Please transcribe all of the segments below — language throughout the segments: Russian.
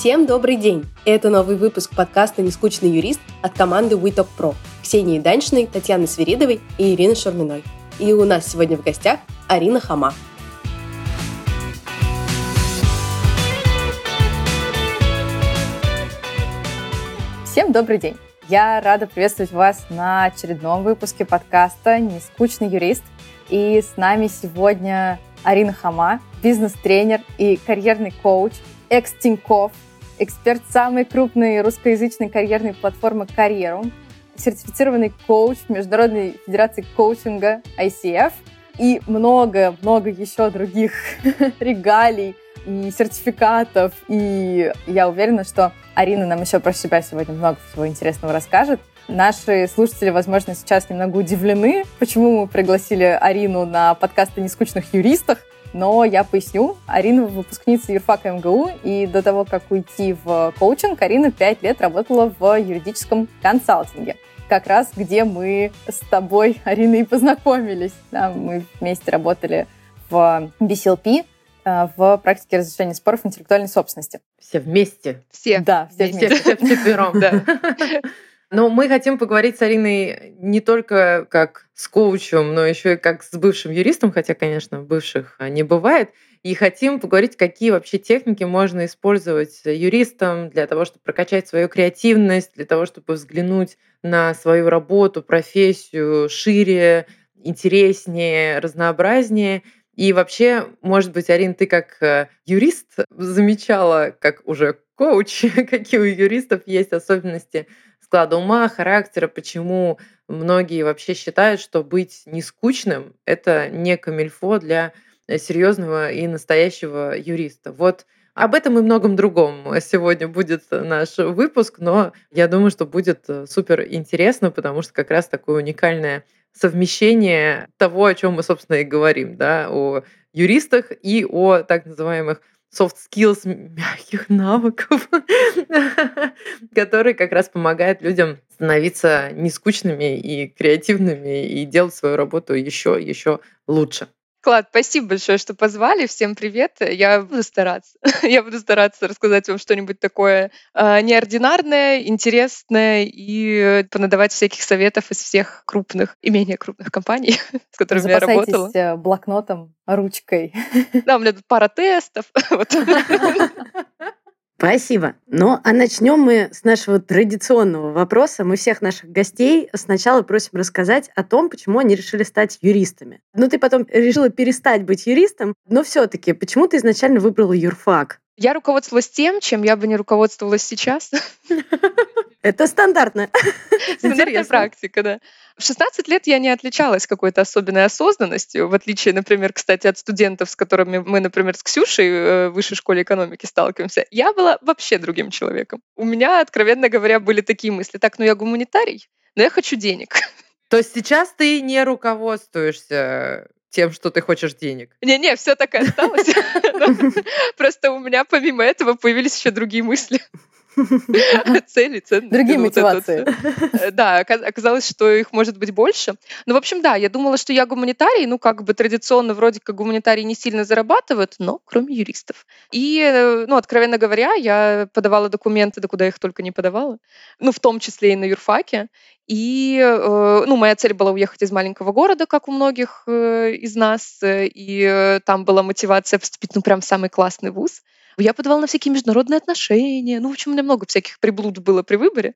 Всем добрый день! Это новый выпуск подкаста «Нескучный юрист» от команды WeTalk Pro Ксении Даньшиной, Татьяны Свиридовой и Ирины Шурминой. И у нас сегодня в гостях Арина Хама. Всем добрый день! Я рада приветствовать вас на очередном выпуске подкаста «Нескучный юрист». И с нами сегодня Арина Хама, бизнес-тренер и карьерный коуч, экс-Тинькофф, эксперт самой крупной русскоязычной карьерной платформы «Карьерум», сертифицированный коуч Международной Федерации коучинга ICF и много-много еще других регалий и сертификатов. И я уверена, что Арина нам еще про себя сегодня много всего интересного расскажет. Наши слушатели, возможно, сейчас немного удивлены, почему мы пригласили Арину на подкасты «Нескучных юристах», но я поясню. Арина выпускница юрфака МГУ, и до того, как уйти в коучинг, Арина пять лет работала в юридическом консалтинге. Как раз где мы с тобой, Арина, и познакомились. Да, мы вместе работали в BCLP, э, в практике разрешения споров интеллектуальной собственности. Все вместе. Все. Да, все вместе. Все вчетвером, да. Но мы хотим поговорить с Ариной не только как с коучем, но еще и как с бывшим юристом, хотя, конечно, бывших а, не бывает. И хотим поговорить, какие вообще техники можно использовать юристам для того, чтобы прокачать свою креативность, для того, чтобы взглянуть на свою работу, профессию шире, интереснее, разнообразнее. И вообще, может быть, Арин, ты как э, юрист замечала, как уже коуч, какие у юристов есть особенности склада ума, характера, почему многие вообще считают, что быть нескучным — это не камильфо для э, серьезного и настоящего юриста. Вот об этом и многом другом сегодня будет наш выпуск, но я думаю, что будет э, супер интересно, потому что как раз такое уникальное совмещение того, о чем мы, собственно, и говорим, да, о юристах и о так называемых soft skills, мягких навыков, которые как раз помогают людям становиться нескучными и креативными и делать свою работу еще, еще лучше. Клад, спасибо большое, что позвали. Всем привет. Я буду стараться. Я буду стараться рассказать вам что-нибудь такое э, неординарное, интересное и понадавать всяких советов из всех крупных и менее крупных компаний, с которыми я работала. Э, блокнотом, ручкой. Да, у меня тут пара тестов. Спасибо. Ну, а начнем мы с нашего традиционного вопроса. Мы всех наших гостей сначала просим рассказать о том, почему они решили стать юристами. Ну, ты потом решила перестать быть юристом, но все-таки почему ты изначально выбрала юрфак? Я руководствовалась тем, чем я бы не руководствовалась сейчас. Это стандартно. Стандартная практика, да. В 16 лет я не отличалась какой-то особенной осознанностью, в отличие, например, кстати, от студентов, с которыми мы, например, с Ксюшей э, в высшей школе экономики сталкиваемся. Я была вообще другим человеком. У меня, откровенно говоря, были такие мысли. Так, ну я гуманитарий, но я хочу денег. То есть сейчас ты не руководствуешься тем, что ты хочешь денег. Не-не, все так и осталось. Просто у меня помимо этого появились еще другие мысли. цели, ценности. Другие мотивации. Э, да, оказалось, что их может быть больше. Ну, в общем, да, я думала, что я гуманитарий, ну, как бы традиционно вроде как гуманитарии не сильно зарабатывают, но кроме юристов. И, э, ну, откровенно говоря, я подавала документы, да куда их только не подавала, ну, в том числе и на юрфаке. И, э, ну, моя цель была уехать из маленького города, как у многих из нас, и там была мотивация поступить, ну, прям в самый классный вуз. Я подавала на всякие международные отношения. Ну, в общем, у меня много всяких приблуд было при выборе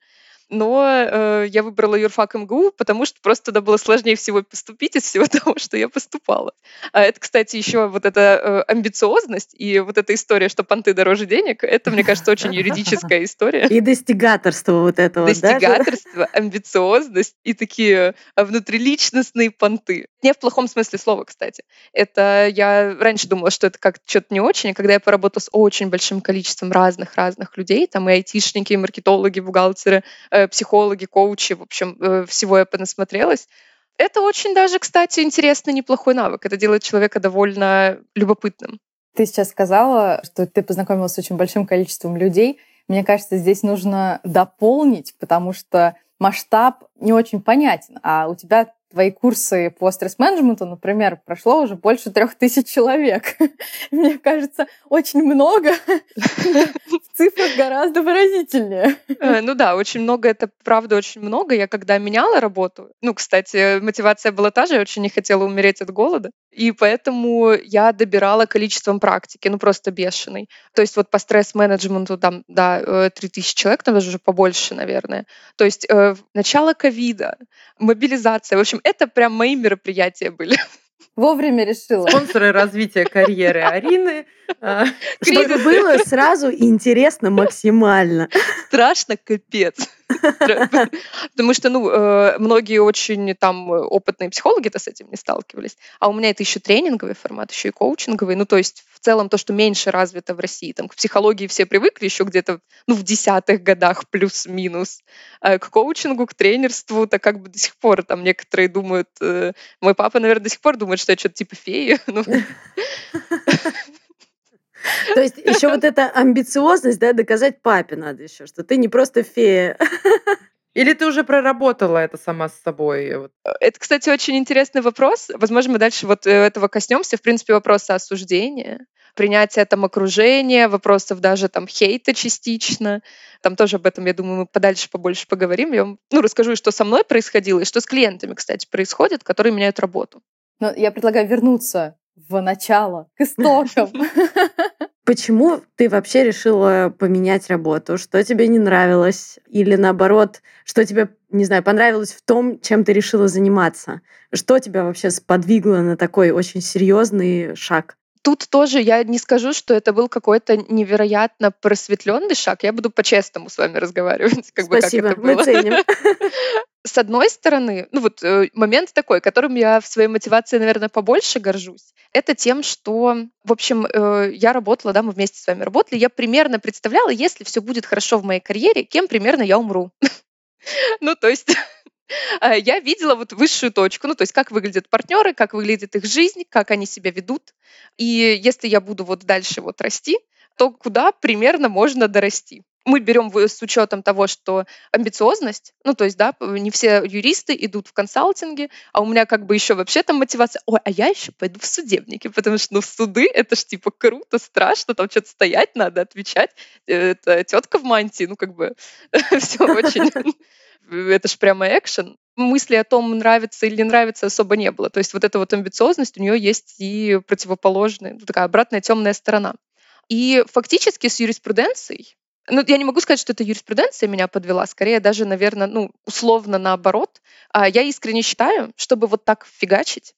но э, я выбрала юрфак МГУ, потому что просто туда было сложнее всего поступить из всего того, что я поступала. А это, кстати, еще вот эта э, амбициозность и вот эта история, что понты дороже денег, это, мне кажется, очень юридическая история. И достигаторство вот этого, Достигаторство, амбициозность и такие э, внутриличностные понты. Не в плохом смысле слова, кстати. Это я раньше думала, что это как что-то не очень, а когда я поработала с очень большим количеством разных-разных людей, там и айтишники, и маркетологи, бухгалтеры, психологи, коучи, в общем, э, всего я понасмотрелась. Это очень даже, кстати, интересный, неплохой навык. Это делает человека довольно любопытным. Ты сейчас сказала, что ты познакомилась с очень большим количеством людей. Мне кажется, здесь нужно дополнить, потому что масштаб не очень понятен, а у тебя твои курсы по стресс-менеджменту, например, прошло уже больше трех тысяч человек. Мне кажется, очень много. В цифрах гораздо выразительнее. Э, ну да, очень много, это правда очень много. Я когда меняла работу, ну, кстати, мотивация была та же, я очень не хотела умереть от голода, и поэтому я добирала количеством практики, ну, просто бешеный. То есть вот по стресс-менеджменту там, да, 3000 э, человек, там даже уже побольше, наверное. То есть э, начало ковида, мобилизация, в общем, это прям мои мероприятия были. Вовремя решила. Спонсоры развития карьеры Арины. А, Чтобы было сразу интересно максимально. Страшно капец. Потому что, ну, э, многие очень там опытные психологи-то с этим не сталкивались. А у меня это еще тренинговый формат, еще и коучинговый. Ну, то есть в целом то, что меньше развито в России. Там к психологии все привыкли еще где-то ну, в десятых годах плюс-минус. А к коучингу, к тренерству, так как бы до сих пор там некоторые думают... Э, мой папа, наверное, до сих пор думает, что я что-то типа феи. То есть еще вот эта амбициозность, да, доказать папе надо еще, что ты не просто фея. Или ты уже проработала это сама с собой? Это, кстати, очень интересный вопрос. Возможно, мы дальше вот э, этого коснемся. В принципе, вопросы осуждения, принятия там окружения, вопросов даже там хейта частично. Там тоже об этом, я думаю, мы подальше побольше поговорим. Я вам ну, расскажу, что со мной происходило и что с клиентами, кстати, происходит, которые меняют работу. Но я предлагаю вернуться в начало, к истокам. Почему ты вообще решила поменять работу? Что тебе не нравилось? Или наоборот, что тебе, не знаю, понравилось в том, чем ты решила заниматься? Что тебя вообще сподвигло на такой очень серьезный шаг? Тут тоже я не скажу, что это был какой-то невероятно просветленный шаг. Я буду по-честному с вами разговаривать. Как Спасибо, бы, как это было. мы ценим. С одной стороны, ну вот э, момент такой, которым я в своей мотивации, наверное, побольше горжусь, это тем, что, в общем, э, я работала, да, мы вместе с вами работали, я примерно представляла, если все будет хорошо в моей карьере, кем примерно я умру. Ну, то есть я видела вот высшую точку, ну, то есть как выглядят партнеры, как выглядит их жизнь, как они себя ведут. И если я буду вот дальше вот расти, то куда примерно можно дорасти мы берем с учетом того, что амбициозность, ну, то есть, да, не все юристы идут в консалтинге, а у меня как бы еще вообще там мотивация, ой, а я еще пойду в судебники, потому что, ну, в суды это ж типа круто, страшно, там что-то стоять надо, отвечать, э, это тетка в мантии, ну, как бы все очень это же прямо экшен. Мысли о том, нравится или не нравится, особо не было. То есть вот эта вот амбициозность, у нее есть и противоположная, ну, такая обратная темная сторона. И фактически с юриспруденцией, ну, я не могу сказать, что это юриспруденция меня подвела, скорее даже, наверное, ну, условно наоборот. А я искренне считаю, чтобы вот так фигачить,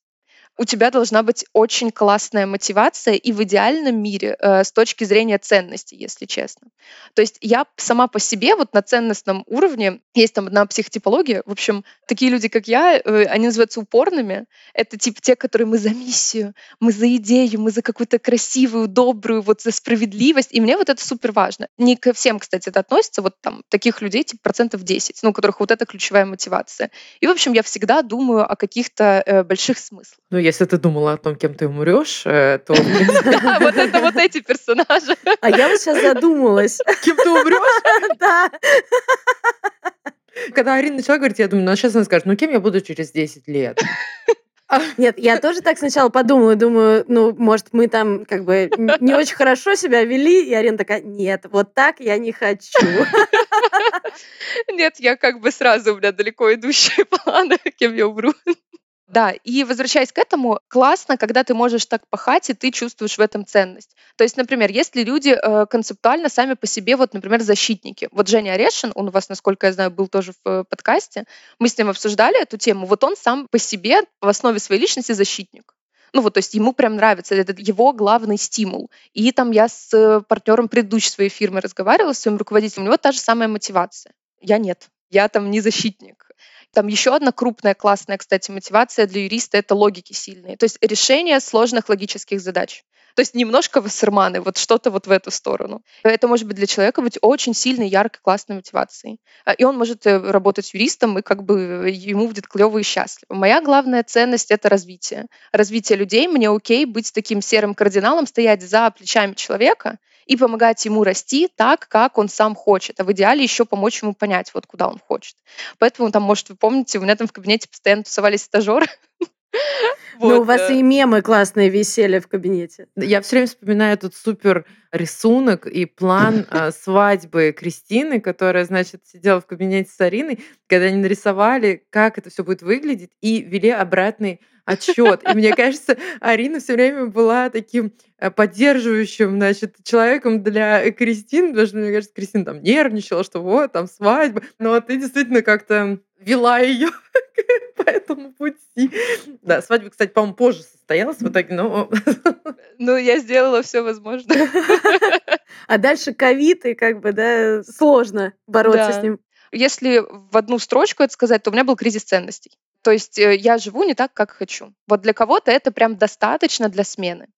у тебя должна быть очень классная мотивация и в идеальном мире э, с точки зрения ценности, если честно. То есть я сама по себе вот на ценностном уровне, есть там одна психотипология, в общем, такие люди, как я, э, они называются упорными. Это типа те, которые мы за миссию, мы за идею, мы за какую-то красивую, добрую, вот за справедливость. И мне вот это супер важно. Не ко всем, кстати, это относится, вот там таких людей типа процентов 10, ну, у которых вот эта ключевая мотивация. И, в общем, я всегда думаю о каких-то э, больших смыслах. Ну, если ты думала о том, кем ты умрешь, э, то... Вот это вот эти персонажи. А я вот сейчас задумалась. Кем ты умрешь? Да. Когда Арина начала говорить, я думаю, ну сейчас она скажет, ну кем я буду через 10 лет? Нет, я тоже так сначала подумала, думаю, ну, может, мы там как бы не очень хорошо себя вели, и Арина такая, нет, вот так я не хочу. Нет, я как бы сразу, у меня далеко идущие планы, кем я умру. Да, и возвращаясь к этому, классно, когда ты можешь так пахать, и ты чувствуешь в этом ценность. То есть, например, если люди э, концептуально сами по себе, вот, например, защитники. Вот Женя Орешин, он у вас, насколько я знаю, был тоже в э, подкасте, мы с ним обсуждали эту тему. Вот он сам по себе в основе своей личности защитник. Ну вот, то есть ему прям нравится, это его главный стимул. И там я с э, партнером предыдущей своей фирмы разговаривала, с своим руководителем, у него та же самая мотивация. Я нет, я там не защитник. Там еще одна крупная классная, кстати, мотивация для юриста — это логики сильные. То есть решение сложных логических задач. То есть немножко вассерманы, вот что-то вот в эту сторону. Это может быть для человека быть очень сильной, яркой, классной мотивацией. А, и он может э, работать юристом, и как бы ему будет клево и счастливо. Моя главная ценность — это развитие. Развитие людей. Мне окей быть таким серым кардиналом, стоять за плечами человека и помогать ему расти так, как он сам хочет, а в идеале еще помочь ему понять, вот куда он хочет. Поэтому там, может, вы помните, у меня там в кабинете постоянно тусовались стажеры, Но у вас и мемы классные висели в кабинете. Я все время вспоминаю этот супер рисунок и план а, свадьбы Кристины, которая, значит, сидела в кабинете с Ариной, когда они нарисовали, как это все будет выглядеть, и вели обратный отчет. И мне кажется, Арина все время была таким э, поддерживающим, значит, человеком для Кристины, потому что, мне кажется, Кристина там нервничала, что вот, там свадьба. Но ты действительно как-то вела ее по этому пути. Да, свадьба, кстати, по-моему, позже состоялась в итоге, но... Ну, я сделала все возможное. А дальше ковид, и как бы, да, сложно бороться Да. с ним. Если в одну строчку это сказать, то у меня был кризис ценностей. То есть э, я живу не так, как хочу. Вот для кого-то это прям достаточно для смены.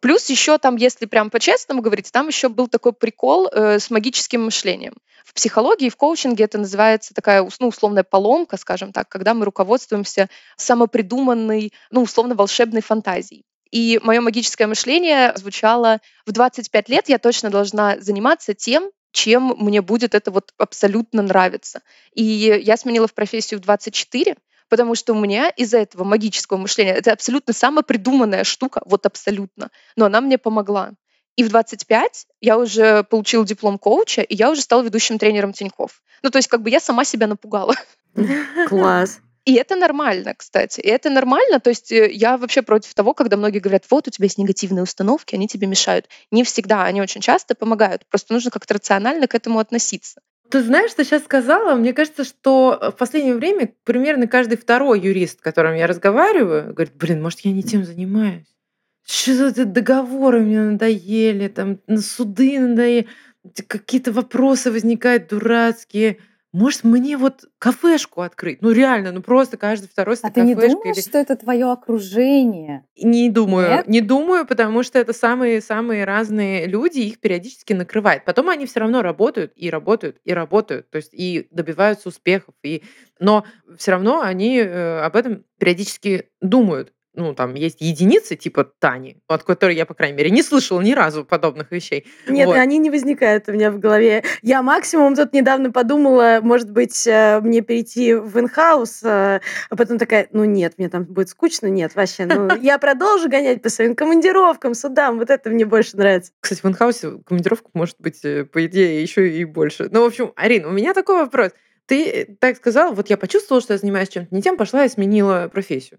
Плюс еще там, если прям по-честному говорить, там еще был такой прикол э, с магическим мышлением. В психологии, в коучинге это называется такая ну, условная поломка, скажем так, когда мы руководствуемся самопридуманной, ну, условно волшебной фантазией. И мое магическое мышление звучало в 25 лет я точно должна заниматься тем, чем мне будет это вот абсолютно нравиться. И я сменила в профессию в 24, потому что у меня из-за этого магического мышления это абсолютно самая придуманная штука, вот абсолютно, но она мне помогла. И в 25 я уже получила диплом коуча, и я уже стала ведущим тренером Тиньков. Ну, то есть как бы я сама себя напугала. Класс. И это нормально, кстати. И это нормально. То есть э, я вообще против того, когда многие говорят, вот у тебя есть негативные установки, они тебе мешают. Не всегда, они очень часто помогают. Просто нужно как-то рационально к этому относиться. Ты знаешь, что сейчас сказала? Мне кажется, что в последнее время примерно каждый второй юрист, с которым я разговариваю, говорит, блин, может, я не тем занимаюсь. Что это договоры мне надоели, там на суды надоели, какие-то вопросы возникают дурацкие. Может, мне вот кафешку открыть? Ну, реально, ну просто каждый второй А ты не думаешь, или- что это твое окружение? Не думаю, Нет? не думаю, потому что это самые-самые разные люди, их периодически накрывает. Потом они все равно работают и работают и работают, то есть и добиваются успехов, и... но все равно они э, об этом периодически думают. Ну, там есть единицы типа Тани, от которой я, по крайней мере, не слышала ни разу подобных вещей. Нет, Вот. они не возникают у меня в голове. Я максимум тут недавно подумала, может быть, э, мне перейти в инхаус, э, а потом такая, ну нет, мне там будет скучно, нет, вообще. Ну, я продолжу гонять по своим командировкам, судам, вот это мне больше нравится. Кстати, в инхаусе командировка может быть, э, по идее, еще и больше. Ну, в общем, Арина, у меня такой вопрос. Ты так сказала, вот я почувствовала, что я занимаюсь чем-то не тем, пошла и сменила профессию.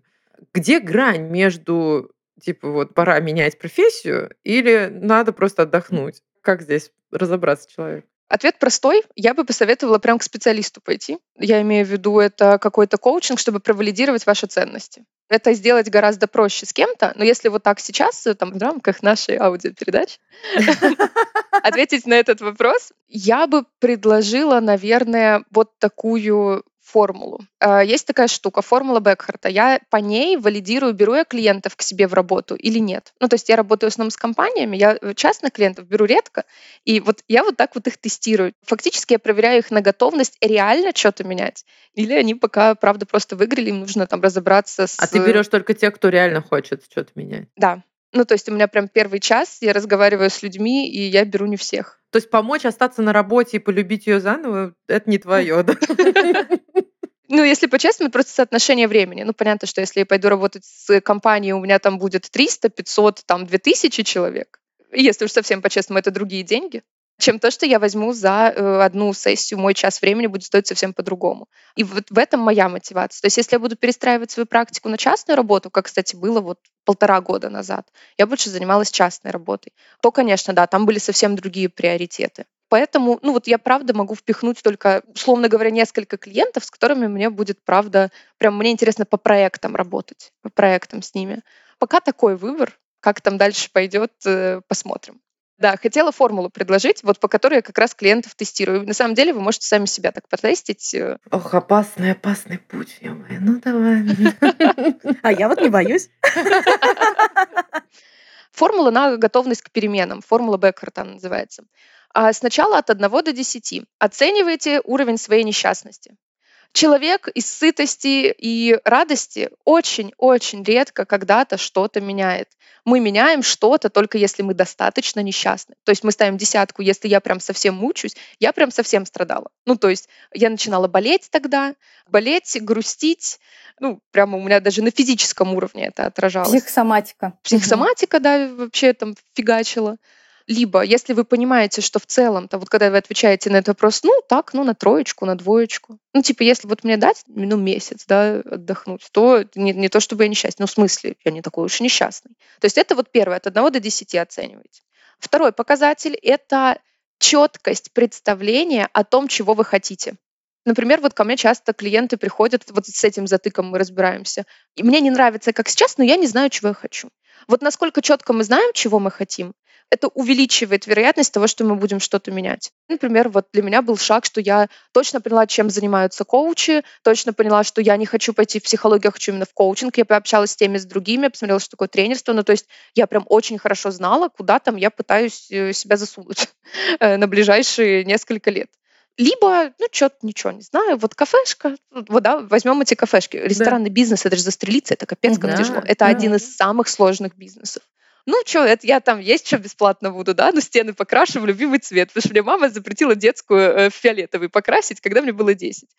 Где грань между, типа, вот пора менять профессию или надо просто отдохнуть? Как здесь разобраться человек? Ответ простой. Я бы посоветовала прям к специалисту пойти. Я имею в виду это какой-то коучинг, чтобы провалидировать ваши ценности. Это сделать гораздо проще с кем-то, но если вот так сейчас, э, там, в рамках нашей аудиопередачи, ответить на этот вопрос, я бы предложила, наверное, вот такую формулу. А, Есть такая штука, формула Бекхарта. Я по ней валидирую, беру я клиентов к себе в работу или нет. Ну, то есть я работаю в основном с компаниями, я э, частных клиентов беру редко, и вот я вот так вот их тестирую. Фактически я проверяю их на готовность реально что-то менять. Или они пока, правда, просто выиграли, им нужно там разобраться с... А ты берешь только тех, кто реально хочет что-то менять. Да. Ну, то есть у меня прям первый час, я разговариваю с людьми, и я беру не всех. То есть помочь остаться на работе и полюбить ее заново, это не твое, да? Ну, если по-честному, просто соотношение времени. Ну, понятно, что если я пойду работать с компанией, у меня там будет 300, 500, там 2000 человек. И Если уж совсем по-честному, это другие деньги чем то, что я возьму за э, одну сессию, мой час времени будет стоить совсем по-другому. И вот в этом моя мотивация. То есть если я буду перестраивать свою практику на частную работу, как, кстати, было вот полтора года назад, я больше занималась частной работой, то, конечно, да, там были совсем другие приоритеты. Поэтому, ну вот я правда могу впихнуть только, условно говоря, несколько клиентов, с которыми мне будет, правда, прям мне интересно по проектам работать, по проектам с ними. Пока такой выбор, как там дальше пойдет, э, посмотрим. Да, хотела формулу предложить, вот по которой я как раз клиентов тестирую. На самом деле вы можете сами себя так потестить. э. Ох, опасный, опасный путь, ё Ну, давай. А я вот не боюсь. Формула на готовность к переменам. Формула Беккарта называется. А сначала от 1 до 10. Оценивайте уровень своей несчастности. Человек из сытости и радости очень-очень редко когда-то что-то меняет. Мы меняем что-то только если мы достаточно несчастны. То есть мы ставим десятку, если я прям совсем мучусь, я прям совсем страдала. Ну, то есть я начинала болеть тогда, болеть, грустить. Ну, прямо у меня даже на физическом уровне это отражалось. Психосоматика. Психосоматика, да, вообще там фигачила. Либо, если вы понимаете, что в целом-то, вот когда вы отвечаете на этот вопрос, ну, так, ну, на троечку, на двоечку. Ну, типа, если вот мне дать, ну, месяц, да, отдохнуть, то не, не то, чтобы я несчастный, ну, в смысле, я не такой уж и несчастный. То есть это вот первое, от 1 до 10 оцениваете. Второй показатель — это четкость представления о том, чего вы хотите. Например, вот ко мне часто клиенты приходят, вот с этим затыком мы разбираемся. И мне не нравится, как сейчас, но я не знаю, чего я хочу. Вот насколько четко мы знаем, чего мы хотим, это увеличивает вероятность того, что мы будем что-то менять. Например, вот для меня был шаг, что я точно поняла, чем занимаются коучи, точно поняла, что я не хочу пойти в психологию, я хочу именно в коучинг. Я пообщалась с теми, с другими, посмотрела, что такое тренерство. Ну, то есть я прям очень хорошо знала, куда там я пытаюсь э, себя засунуть э, на ближайшие несколько лет. Либо, ну, что-то ничего не знаю, вот кафешка, вот, да, возьмем эти кафешки. Ресторанный да. бизнес, это же застрелиться, это капец как да, тяжело. Это да. один из самых сложных бизнесов ну что, это я там есть что бесплатно буду, да, но стены покрашу в любимый цвет, потому что мне мама запретила детскую э, фиолетовый покрасить, когда мне было 10.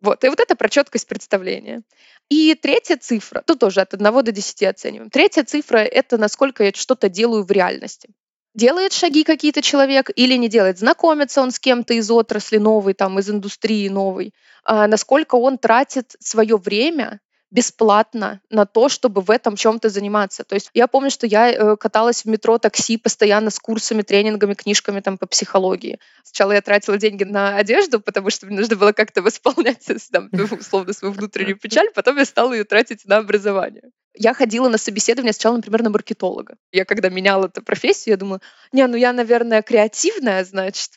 Вот, и вот это про четкость представления. И третья цифра, тут тоже от 1 до 10 оцениваем. Третья цифра — это насколько я что-то делаю в реальности. Делает шаги какие-то человек или не делает? Знакомится он с кем-то из отрасли новой, там, из индустрии новой? А насколько он тратит свое время бесплатно на то, чтобы в этом чем-то заниматься. То есть я помню, что я э, каталась в метро такси постоянно с курсами, тренингами, книжками там по психологии. Сначала я тратила деньги на одежду, потому что мне нужно было как-то восполнять там, условно свою внутреннюю печаль, потом я стала ее тратить на образование. Я ходила на собеседование сначала, например, на маркетолога. Я когда меняла эту профессию, я думала, не, ну я, наверное, креативная, значит,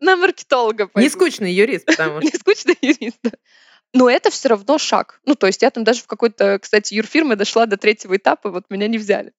на маркетолога пойду. Не скучный юрист, потому что. Не скучный юрист, да но это все равно шаг. Ну, то есть я там даже в какой-то, кстати, юрфирме дошла до третьего этапа, вот меня не взяли.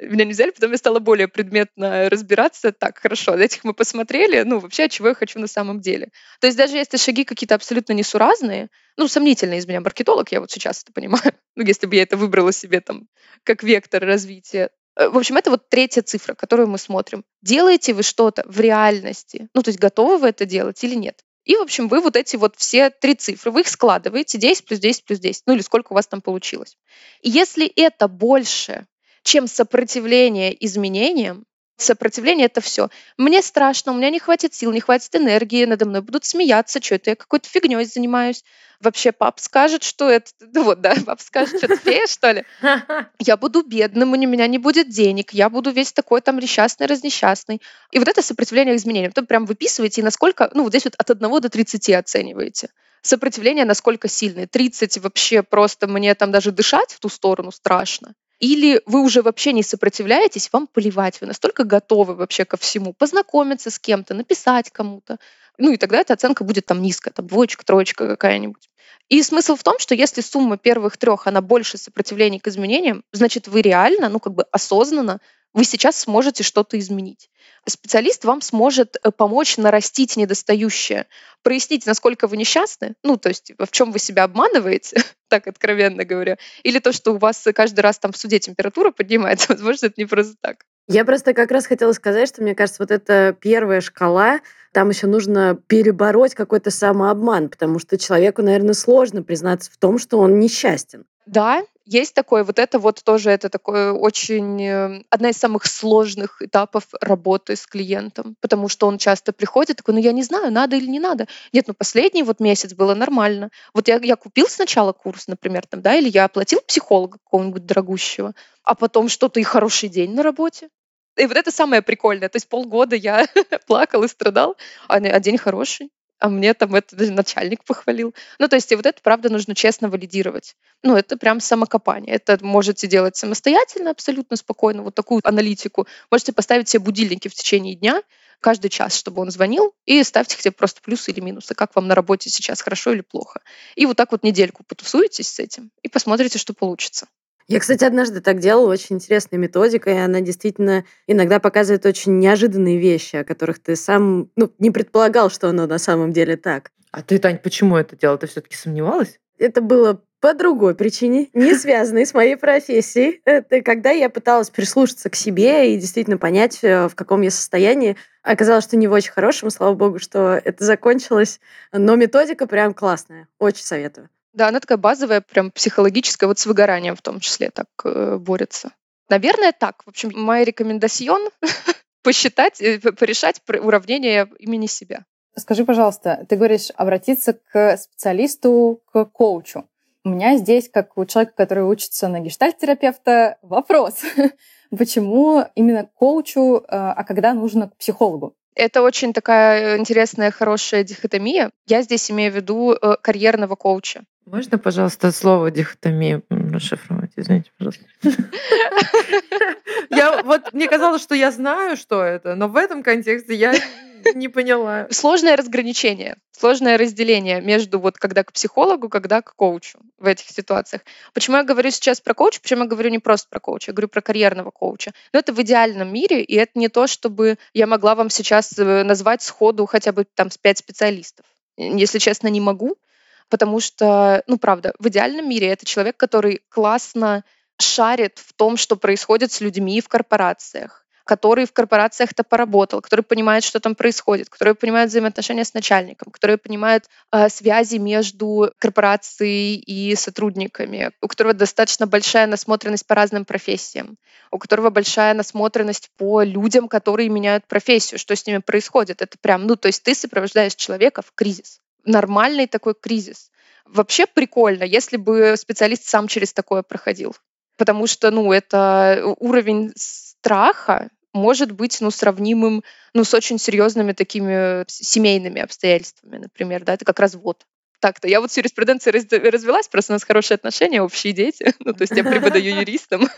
Меня не взяли, потом я стала более предметно разбираться. Так, хорошо, этих мы посмотрели, ну, вообще, чего я хочу на самом деле. То есть даже если шаги какие-то абсолютно несуразные, ну, сомнительные из меня маркетолог, я вот сейчас это понимаю, ну, если бы я это выбрала себе там как вектор развития, э, в общем, это вот третья цифра, которую мы смотрим. Делаете вы что-то в реальности? Ну, то есть готовы вы это делать или нет? И, в общем, вы вот эти вот все три цифры, вы их складываете 10 плюс 10 плюс 10, ну или сколько у вас там получилось. И если это больше, чем сопротивление изменениям, Сопротивление — это все. Мне страшно, у меня не хватит сил, не хватит энергии, надо мной будут смеяться, что это я какой-то фигней занимаюсь. Вообще пап скажет, что это... Ну вот, да, пап скажет, что это фея, что ли? Я буду бедным, у меня не будет денег, я буду весь такой там несчастный, разнесчастный. И вот это сопротивление изменениям. Потом прям выписываете, и насколько... Ну, вот здесь вот от 1 до 30 оцениваете сопротивление насколько сильное. 30 вообще просто мне там даже дышать в ту сторону страшно. Или вы уже вообще не сопротивляетесь, вам плевать, вы настолько готовы вообще ко всему, познакомиться с кем-то, написать кому-то. Ну и тогда эта оценка будет там низкая, там двоечка, троечка какая-нибудь. И смысл в том, что если сумма первых трех, она больше сопротивления к изменениям, значит, вы реально, ну как бы осознанно вы сейчас сможете что-то изменить. Специалист вам сможет э, помочь нарастить недостающее, прояснить, насколько вы несчастны, ну, то есть в чем вы себя обманываете, так откровенно говоря, или то, что у вас каждый раз там в суде температура поднимается, возможно, это не просто так. Я просто как раз хотела сказать, что мне кажется, вот эта первая шкала, там еще нужно перебороть какой-то самообман, потому что человеку, наверное, сложно признаться в том, что он несчастен. Да, есть такое, вот это вот тоже это такое очень э, одна из самых сложных этапов работы с клиентом, потому что он часто приходит такой, ну я не знаю, надо или не надо. Нет, ну последний вот месяц было нормально. Вот я, я купил сначала курс, например, там, да, или я оплатил психолога какого-нибудь дорогущего, а потом что-то и хороший день на работе. И вот это самое прикольное. То есть полгода я плакал и страдал, а, а день хороший а мне там это начальник похвалил. Ну, то есть и вот это, правда, нужно честно валидировать. Ну, это прям самокопание. Это можете делать самостоятельно, абсолютно спокойно, вот такую аналитику. Можете поставить себе будильники в течение дня, каждый час, чтобы он звонил, и ставьте хотя бы просто плюсы или минусы, как вам на работе сейчас, хорошо или плохо. И вот так вот недельку потусуетесь с этим и посмотрите, что получится. Я, кстати, однажды так делала, очень интересная методика, и она действительно иногда показывает очень неожиданные вещи, о которых ты сам ну, не предполагал, что оно на самом деле так. А ты, Тань, почему это делала? Ты все-таки сомневалась? Это было по другой причине, не связанной с моей профессией. Это когда я пыталась прислушаться к себе и действительно понять, э, в каком я состоянии. Оказалось, что не в очень хорошем, слава богу, что это закончилось. Но методика прям классная. Очень советую. Да, она такая базовая, прям психологическая, вот с выгоранием в том числе так э, борется. Наверное, так. В общем, моя рекомендацион посчитать, э, порешать уравнение имени себя. Скажи, пожалуйста, ты говоришь обратиться к специалисту, к коучу. У меня здесь, как у человека, который учится на гештальт-терапевта, вопрос. Почему именно коучу, э, а когда нужно к психологу? Это очень такая интересная, хорошая дихотомия. Я здесь имею в виду э, карьерного коуча. Можно, пожалуйста, слово дихотомия расшифровать? Извините, пожалуйста. Я вот мне казалось, что я знаю, что это, но в этом контексте я не поняла. Сложное разграничение, сложное разделение между вот когда к психологу, когда к коучу в этих ситуациях. Почему я говорю сейчас про коуча, почему я говорю не просто про коуча, я говорю про карьерного коуча. Но это в идеальном мире, и это не то, чтобы я могла вам сейчас э, назвать сходу хотя бы там пять специалистов. Если честно, не могу, потому что, ну, правда, в идеальном мире это человек, который классно шарит в том, что происходит с людьми в корпорациях который в корпорациях-то поработал, который понимает, что там происходит, который понимает взаимоотношения с начальником, который понимает э, связи между корпорацией и сотрудниками, у которого достаточно большая насмотренность по разным профессиям, у которого большая насмотренность по людям, которые меняют профессию, что с ними происходит. Это прям, ну, то есть ты сопровождаешь человека в кризис. Нормальный такой кризис. Вообще прикольно, если бы специалист сам через такое проходил. Потому что, ну, это уровень страха может быть ну, сравнимым ну, с очень серьезными такими семейными обстоятельствами, например, да, это как развод. Так-то. Я вот с юриспруденцией развелась, просто у нас хорошие отношения, общие дети. ну, то есть я преподаю юристам.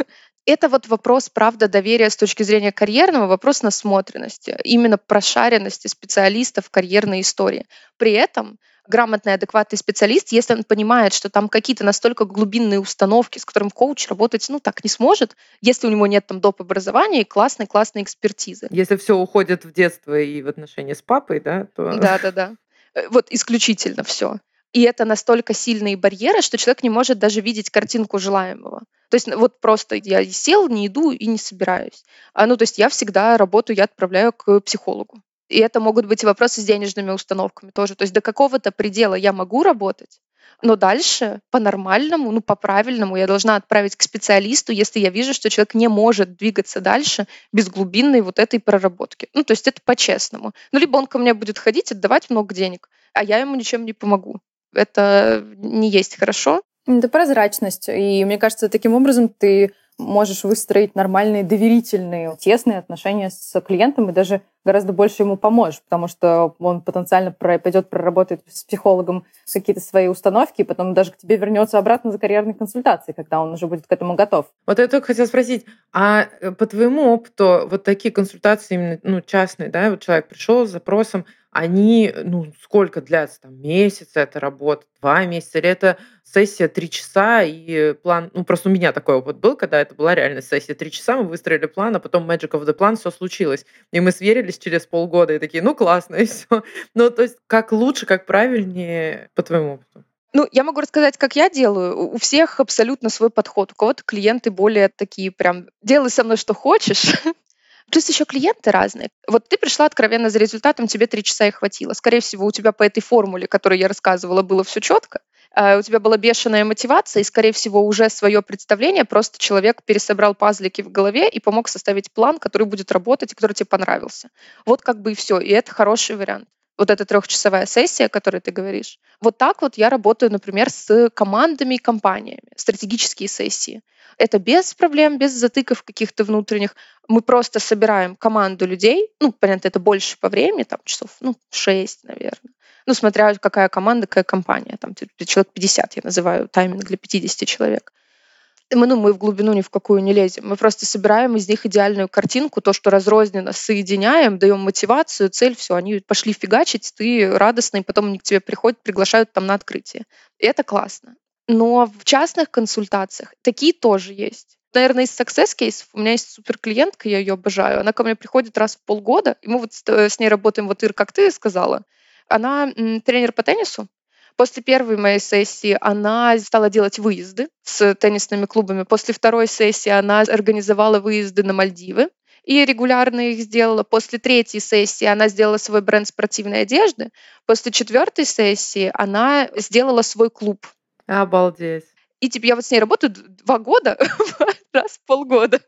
Это вот вопрос, правда, доверия с точки зрения карьерного, вопрос насмотренности, именно прошаренности специалистов в карьерной истории. При этом грамотный, адекватный специалист, если он понимает, что там какие-то настолько глубинные установки, с которым коуч работать, ну, так не сможет, если у него нет там доп. образования и классной-классной экспертизы. Если все уходит в детство и в отношения с папой, да, то... Да-да-да. Э, вот исключительно все. И это настолько сильные барьеры, что человек не может даже видеть картинку желаемого. То есть вот просто я сел, не иду и не собираюсь. А, ну, то есть я всегда работу я отправляю к психологу. И это могут быть вопросы с денежными установками тоже. То есть до какого-то предела я могу работать, но дальше по-нормальному, ну, по-правильному я должна отправить к специалисту, если я вижу, что человек не может двигаться дальше без глубинной вот этой проработки. Ну, то есть это по-честному. Ну, либо он ко мне будет ходить, отдавать много денег, а я ему ничем не помогу. Это не есть хорошо. Это прозрачность. И мне кажется, таким образом ты можешь выстроить нормальные, доверительные, тесные отношения с клиентом и даже гораздо больше ему поможешь, потому что он потенциально пойдет проработает с психологом какие-то свои установки, и потом даже к тебе вернется обратно за карьерной консультацией, когда он уже будет к этому готов. Вот я только хотела спросить, а э, по твоему опыту вот такие консультации именно ну, частные, да, вот человек пришел с запросом, они, ну, сколько длятся, там, месяц это работа, два месяца, или это сессия три часа, и план, ну, просто у меня такой опыт был, когда это была реально сессия три часа, мы выстроили план, а потом Magic of the Plan, все случилось. И мы сверились через полгода и такие, ну, классно, и все. Ну, то есть, как лучше, как правильнее, по твоему опыту? Ну, я могу рассказать, как я делаю. У всех абсолютно свой подход. У кого-то клиенты более такие прям «делай со мной, что хочешь», Плюс еще клиенты разные. Вот ты пришла откровенно за результатом, тебе три часа и хватило. Скорее всего, у тебя по этой формуле, которую я рассказывала, было все четко. А, у тебя была бешеная мотивация, и, скорее всего, уже свое представление просто человек пересобрал пазлики в голове и помог составить план, который будет работать и который тебе понравился. Вот как бы и все. И это хороший вариант вот эта трехчасовая сессия, о которой ты говоришь. Вот так вот я работаю, например, с командами и компаниями, стратегические сессии. Это без проблем, без затыков каких-то внутренних. Мы просто собираем команду людей, ну, понятно, это больше по времени, там часов, ну, 6, наверное. Ну, смотря какая команда, какая компания. Там человек 50, я называю тайминг для 50 человек мы, ну, мы в глубину ни в какую не лезем. Мы просто собираем из них идеальную картинку, то, что разрозненно, соединяем, даем мотивацию, цель, все, они пошли фигачить, ты радостный, потом они к тебе приходят, приглашают там на открытие. И это классно. Но в частных консультациях такие тоже есть. Наверное, из success кейсов у меня есть супер клиентка, я ее обожаю. Она ко мне приходит раз в полгода, и мы вот с, с ней работаем, вот Ир, как ты сказала. Она тренер по теннису, После первой моей сессии она стала делать выезды с теннисными клубами. После второй сессии она организовала выезды на Мальдивы и регулярно их сделала. После третьей сессии она сделала свой бренд спортивной одежды. После четвертой сессии она сделала свой клуб. Обалдеть. И типа я вот с ней работаю два года, раз в полгода.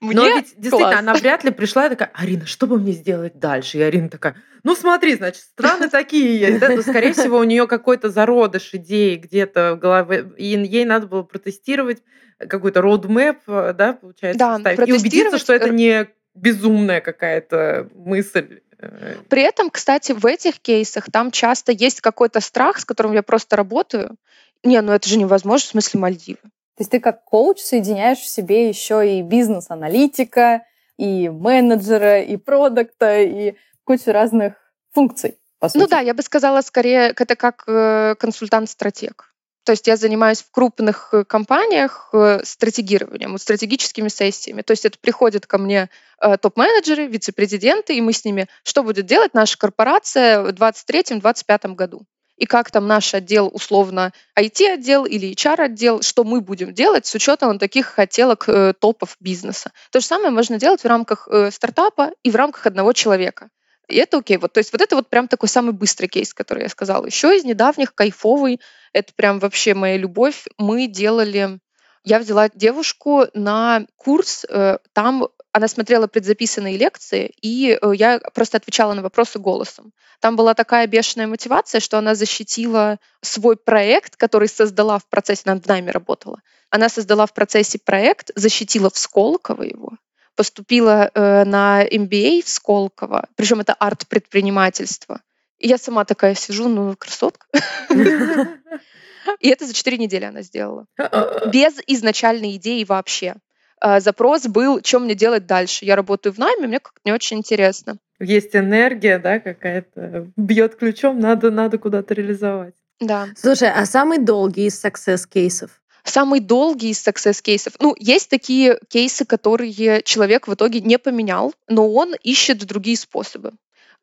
Мне Но ведь действительно, класс. она вряд ли пришла и такая, Арина, что бы мне сделать дальше? И Арина такая, ну смотри, значит, страны такие есть. Да? То, скорее всего, у нее какой-то зародыш идеи где-то в голове, и ей надо было протестировать какой-то роудмэп, да, получается, да, ставить, и убедиться, что это не безумная какая-то мысль. Э. При этом, кстати, в этих кейсах там часто есть какой-то страх, с которым я просто работаю. Не, ну это же невозможно, в смысле Мальдивы. То есть ты как коуч соединяешь в себе еще и бизнес-аналитика, и менеджера, и продукта, и кучу разных функций. Ну. Ну да, я бы сказала скорее, это как э, консультант-стратег. То есть я занимаюсь в крупных э, компаниях э, стратегированием, стратегическими сессиями. То есть это приходят ко мне топ-менеджеры, вице-президенты, и мы с ними, что будет делать наша корпорация в 2023-2025 году и как там наш отдел, условно, IT-отдел или HR-отдел, что мы будем делать с учетом таких хотелок э, топов бизнеса. То же самое можно делать в рамках э, стартапа и в рамках одного человека. И это окей. Вот, то есть вот это вот прям такой самый быстрый кейс, который я сказала. Еще из недавних кайфовый, это прям вообще моя любовь. Мы делали я взяла девушку на курс, э, там она смотрела предзаписанные лекции, и э, я просто отвечала на вопросы голосом. Там была такая бешеная мотивация, что она защитила свой проект, который создала в процессе, над нами работала. Она создала в процессе проект, защитила в Сколково его, поступила э, на MBA в Сколково, причем это арт-предпринимательство. И я сама такая сижу, ну, красотка. И это за четыре недели она сделала. Без изначальной идеи вообще. А, запрос был, что мне делать дальше. Я работаю в найме, мне как-то не очень интересно. Есть энергия, да, какая-то, бьет ключом, надо, надо куда-то реализовать. Да. Слушай, а самый долгий из success кейсов? Самый долгий из success кейсов. Ну, есть такие кейсы, которые человек в итоге не поменял, но он ищет другие способы.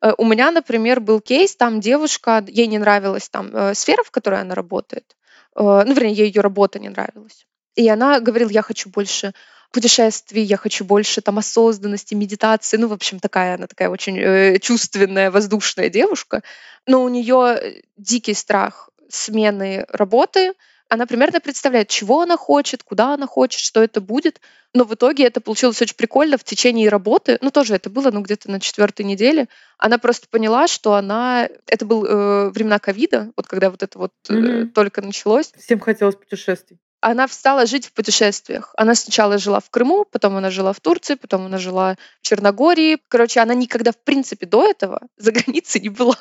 Э, у меня, например, был кейс, там девушка, ей не нравилась там э, сфера, в которой она работает. Э, ну, вернее, ей ее работа не нравилась. И она говорила, я хочу больше путешествий, я хочу больше там осознанности, медитации. Ну, в общем, такая она такая очень э, чувственная, воздушная девушка. Но у нее дикий страх смены работы, она примерно представляет, чего она хочет, куда она хочет, что это будет. Но в итоге это получилось очень прикольно в течение работы. Ну, тоже это было, ну, где-то на четвертой неделе. Она просто поняла, что она... Это был э, времена ковида, вот когда вот это вот mm-hmm. э, только началось. Всем хотелось путешествий. Она стала жить в путешествиях. Она сначала жила в Крыму, потом она жила в Турции, потом она жила в Черногории. Короче, она никогда, в принципе, до этого за границей не была.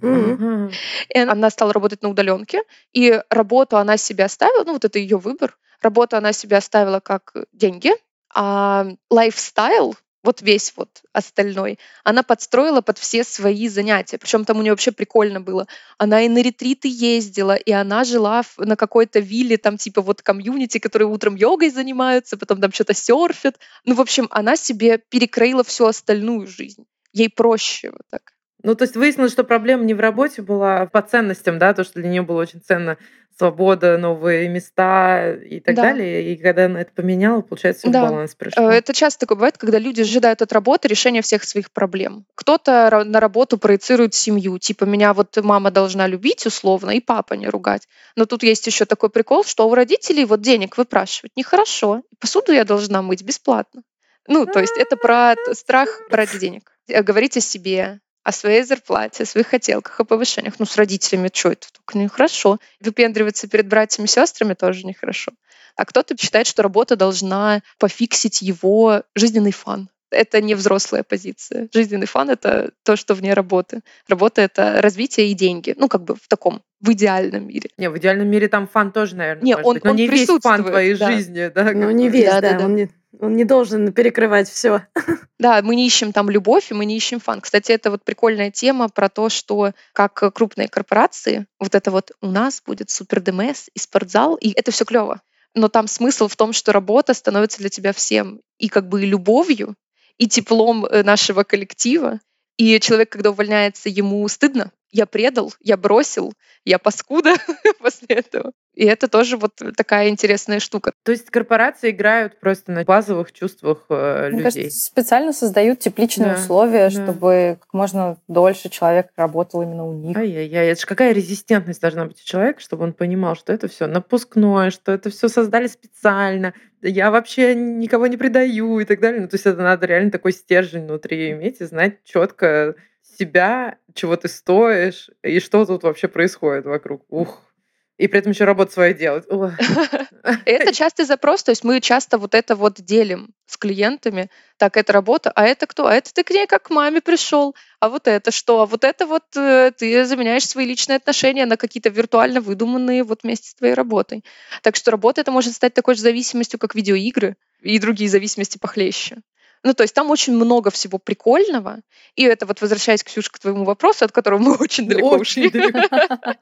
Mm-hmm. И она стала работать на удаленке, и работу она себе оставила, ну вот это ее выбор. Работу она себе оставила как деньги, а лайфстайл, вот весь вот остальной, она подстроила под все свои занятия. Причем там у нее вообще прикольно было. Она и на ретриты ездила, и она жила на какой-то вилле, там типа вот комьюнити, которые утром йогой занимаются, потом там что-то серфят. Ну, в общем, она себе перекроила всю остальную жизнь. Ей проще вот так. Ну, то есть выяснилось, что проблема не в работе была, а по ценностям, да, то, что для нее было очень ценно свобода, новые места и так да. далее. И когда она это поменяла, получается, да. в баланс пришло. Э, это часто такое бывает, когда люди ожидают от работы решения всех своих проблем. Кто-то на работу проецирует семью, типа меня вот мама должна любить условно и папа не ругать. Но тут есть еще такой прикол, что у родителей вот денег выпрашивать нехорошо. Посуду я должна мыть бесплатно. Ну, то есть это про страх брать денег. Э, говорить о себе, о своей зарплате, о своих хотелках, о повышениях. Ну, с родителями что это? Только нехорошо. Выпендриваться перед братьями и сестрами тоже нехорошо. А кто-то считает, что работа должна пофиксить его жизненный fun. Это не взрослая позиция. Жизненный fun — это то, что вне работы. Работа — это развитие и деньги. Ну, как бы в таком, в идеальном мире. Не, в идеальном мире там fun тоже, наверное, не, он, быть. Но он не весь fun твоей да. жизни. Да, ну, не весь, да, да, да. Он не Он не должен перекрывать все. Да, мы не ищем там любовь, и мы не ищем fun. Кстати, это вот прикольная тема про то, что как крупные корпорации, вот это вот у нас будет супер ДМС и спортзал, и это все клево. Но там смысл в том, что работа становится для тебя всем и как бы и любовью, и теплом э, нашего коллектива. И человек, когда увольняется, ему стыдно. Я предал, я бросил, я паскуда после этого. И это тоже вот такая интересная штука. То есть корпорации играют просто на базовых чувствах э, Мне людей. Кажется, специально создают тепличные да, условия, да. чтобы как можно дольше человек работал именно у них. Ай-яй-яй, это же какая резистентность должна быть у человека, чтобы он понимал, что это все напускное, что это все создали специально, я вообще никого не предаю и так далее. Ну, то есть это надо реально такой стержень внутри иметь и знать четко себя, чего ты стоишь и что тут вообще происходит вокруг. Ух и при этом еще работу свою делать. Это частый запрос, то есть мы часто вот это вот делим с клиентами. Так, это работа, а это кто? А это ты к ней как к маме пришел. А вот это что? А вот это вот э, ты заменяешь свои личные отношения на какие-то виртуально выдуманные вот вместе с твоей работой. Так что работа это может стать такой же зависимостью, как видеоигры и другие зависимости похлеще. Ну, то есть там очень много всего прикольного. И это вот, возвращаясь, Ксюша, к твоему вопросу, от которого мы очень далеко очень ушли. Далеко.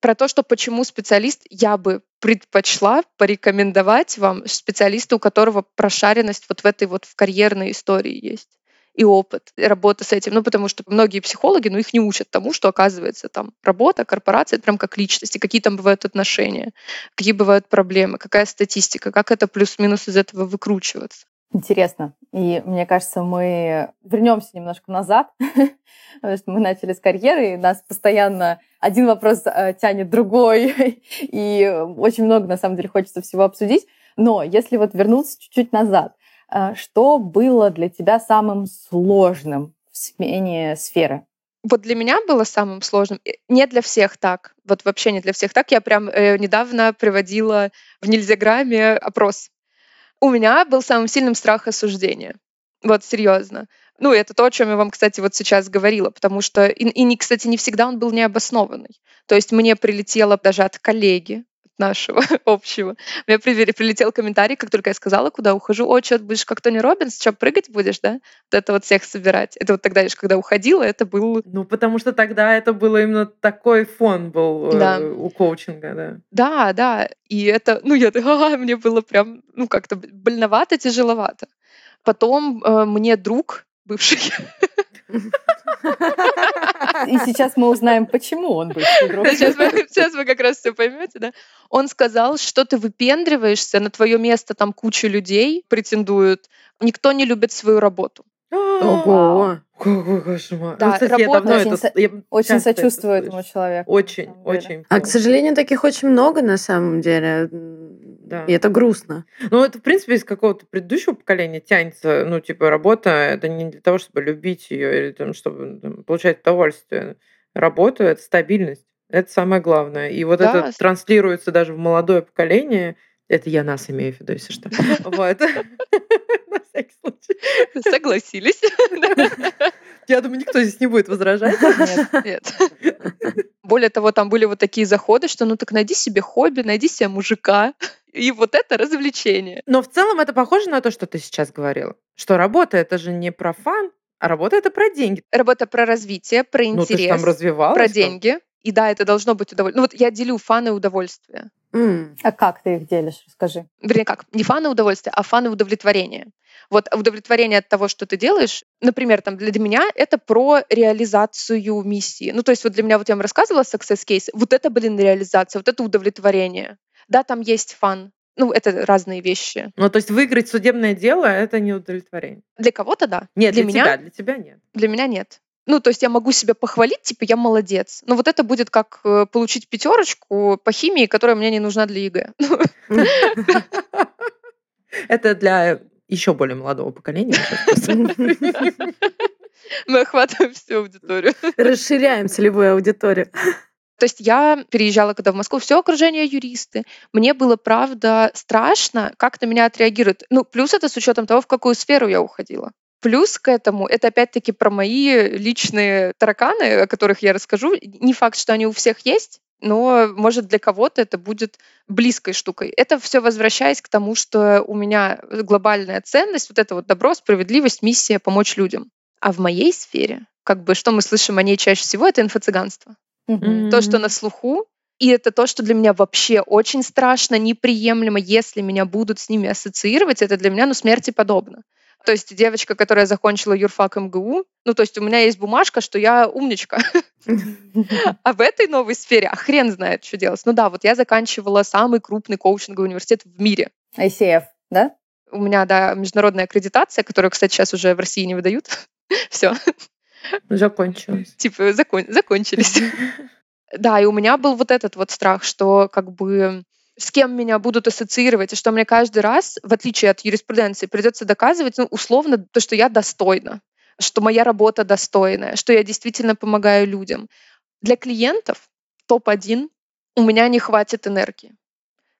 про то, что почему специалист, я бы предпочла порекомендовать вам специалиста, у которого прошаренность вот в этой вот в карьерной истории есть и опыт работы с этим. Ну, потому что многие психологи, ну, их не учат тому, что, оказывается, там работа, корпорация, это прям как личности, какие там бывают отношения, какие бывают проблемы, какая статистика, как это плюс-минус из этого выкручиваться. Интересно. И мне кажется, мы вернемся немножко назад, потому что мы начали с карьеры, и нас постоянно один вопрос э, тянет другой, и очень много, на самом деле, хочется всего обсудить. Но если вот вернуться чуть-чуть назад, э, что было для тебя самым сложным в смене сферы? Вот для меня было самым сложным, не для всех так, вот вообще не для всех так. Я прям э, недавно приводила в Нельзяграмме опрос у меня был самым сильным страх осуждения. Вот серьезно. Ну, это то, о чем я вам, кстати, вот сейчас говорила, потому что, и, и кстати, не всегда он был необоснованный. То есть мне прилетело даже от коллеги, нашего общего. Мне прилетел комментарий, как только я сказала, куда ухожу. О, что, будешь как Тони Робинс? Что, прыгать будешь, да? Вот это вот всех собирать. Это вот тогда лишь, когда уходила, это был... Ну, потому что тогда это было именно такой фон был э, да. у коучинга, да. Да, да. И это, ну, я ага, мне было прям, ну, как-то больновато, тяжеловато. Потом э, мне друг бывший И сейчас мы узнаем, почему он бывший друг. Сейчас вы, сейчас вы как раз все поймете, да? Он сказал, что ты выпендриваешься, на твое место там куча людей претендуют. Никто не любит свою работу. Ого! Какой кошмар. Да, ну, кстати, я давно очень, это, со... я очень сочувствую этому человеку. Очень, очень. А, к сожалению, таких очень много на самом деле. Да. И это грустно. Ну, это, в принципе, из какого-то предыдущего поколения тянется, ну, типа, работа, это не для того, чтобы любить ее или там, чтобы там, получать удовольствие. Работа — это стабильность. Это самое главное. И вот да. это транслируется даже в молодое поколение. Это я нас имею в виду, если что. Вот. На всякий случай. Согласились. Я думаю, никто здесь не будет возражать. Нет. Нет. Более того, там были вот такие заходы, что ну так найди себе хобби, найди себе мужика. И вот это развлечение. Но в целом это похоже на то, что ты сейчас говорила. Что работа — это же не про фан, а работа — это про деньги. Работа про развитие, про интерес. Ну, ты там развивалась. Про деньги. И да, это должно быть удовольствие. Ну вот я делю фаны и удовольствие. Mm. А как ты их делишь? Расскажи. Вернее, как? Не фаны удовольствия, а фаны удовлетворения. Вот удовлетворение от того, что ты делаешь, например, там для меня это про реализацию миссии. Ну, то есть вот для меня, вот я вам рассказывала success case, вот это, блин, реализация, вот это удовлетворение. Да, там есть fun, ну, это разные вещи. Ну, то есть выиграть судебное дело — это не удовлетворение. Для кого-то да. Нет, для, для меня, тебя, для тебя нет. Для меня нет. Ну, то есть я могу себя похвалить, типа, я молодец. Но вот это будет как э, получить пятерочку по химии, которая мне не нужна для ЕГЭ. Это для еще более молодого поколения. Мы охватываем всю аудиторию. Расширяем целевую аудиторию. То есть я переезжала когда в Москву, все окружение юристы. Мне было, правда, страшно, как на меня отреагируют. Ну, плюс это с учетом того, в какую сферу я уходила. Плюс к этому, это опять-таки про мои личные тараканы, о которых я расскажу. Не факт, что они у всех есть, но, может, для кого-то это будет близкой штукой. Это все возвращаясь к тому, что у меня глобальная ценность, вот это вот добро, справедливость, миссия помочь людям. А в моей сфере, как бы, что мы слышим о ней чаще всего, это инфо-цыганство. Mm-hmm. То, что на слуху, и это то, что для меня вообще очень страшно, неприемлемо, если меня будут с ними ассоциировать, это для меня, ну, смерти подобно. То есть девочка, которая закончила юрфак МГУ, ну, то есть у меня есть бумажка, что я умничка. А в этой новой сфере, а хрен знает, что делать. Ну да, вот я заканчивала самый крупный коучинговый университет в мире. ICF, да? У меня, да, международная аккредитация, которую, кстати, сейчас уже в России не выдают. Все. Закончилось. Типа закон- закончились. Да, и у меня был вот этот вот страх, что как бы с кем меня будут ассоциировать, и что мне каждый раз, в отличие от юриспруденции, придется доказывать, ну, условно, то, что я достойна, что моя работа достойная, что я действительно помогаю людям. Для клиентов топ-1 у меня не хватит энергии.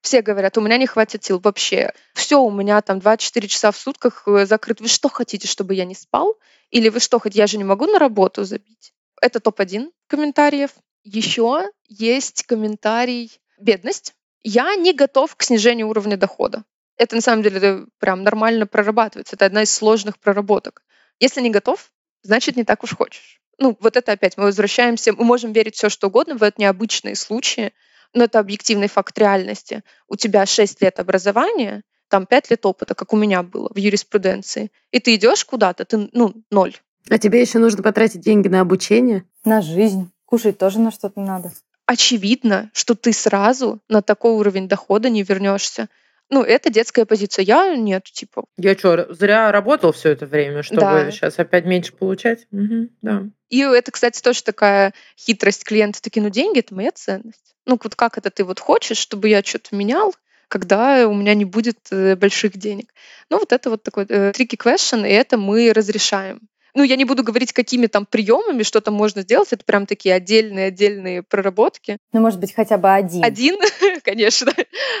Все говорят, у меня не хватит сил вообще. Все, у меня там 24 часа в сутках э, закрыт. Вы что хотите, чтобы я не спал? Или вы что хотите, я же не могу на работу забить? Это топ-1 комментариев. Еще есть комментарий бедность я не готов к снижению уровня дохода. Это на самом деле прям нормально прорабатывается. Это одна из сложных проработок. Если не готов, значит, не так уж хочешь. Ну, вот это опять мы возвращаемся, мы можем верить все, что угодно, в это необычные случаи, но это объективный факт реальности. У тебя 6 лет образования, там 5 лет опыта, как у меня было в юриспруденции, и ты идешь куда-то, ты, ну, ноль. А тебе еще нужно потратить деньги на обучение? На жизнь. Кушать тоже на что-то надо очевидно, что ты сразу на такой уровень дохода не вернешься. Ну, это детская позиция. Я нет, типа. Я что, зря работал все это время, чтобы да. сейчас опять меньше получать? Угу, да. И это, кстати, тоже такая хитрость клиента. Такие, ну, деньги — это моя ценность. Ну, вот как это ты вот хочешь, чтобы я что-то менял, когда у меня не будет э, больших денег? Ну, вот это вот такой э, tricky question, и это мы разрешаем ну, я не буду говорить, какими там приемами что-то можно сделать. Это прям такие отдельные-отдельные проработки. Ну, может быть, хотя бы один. Один, конечно.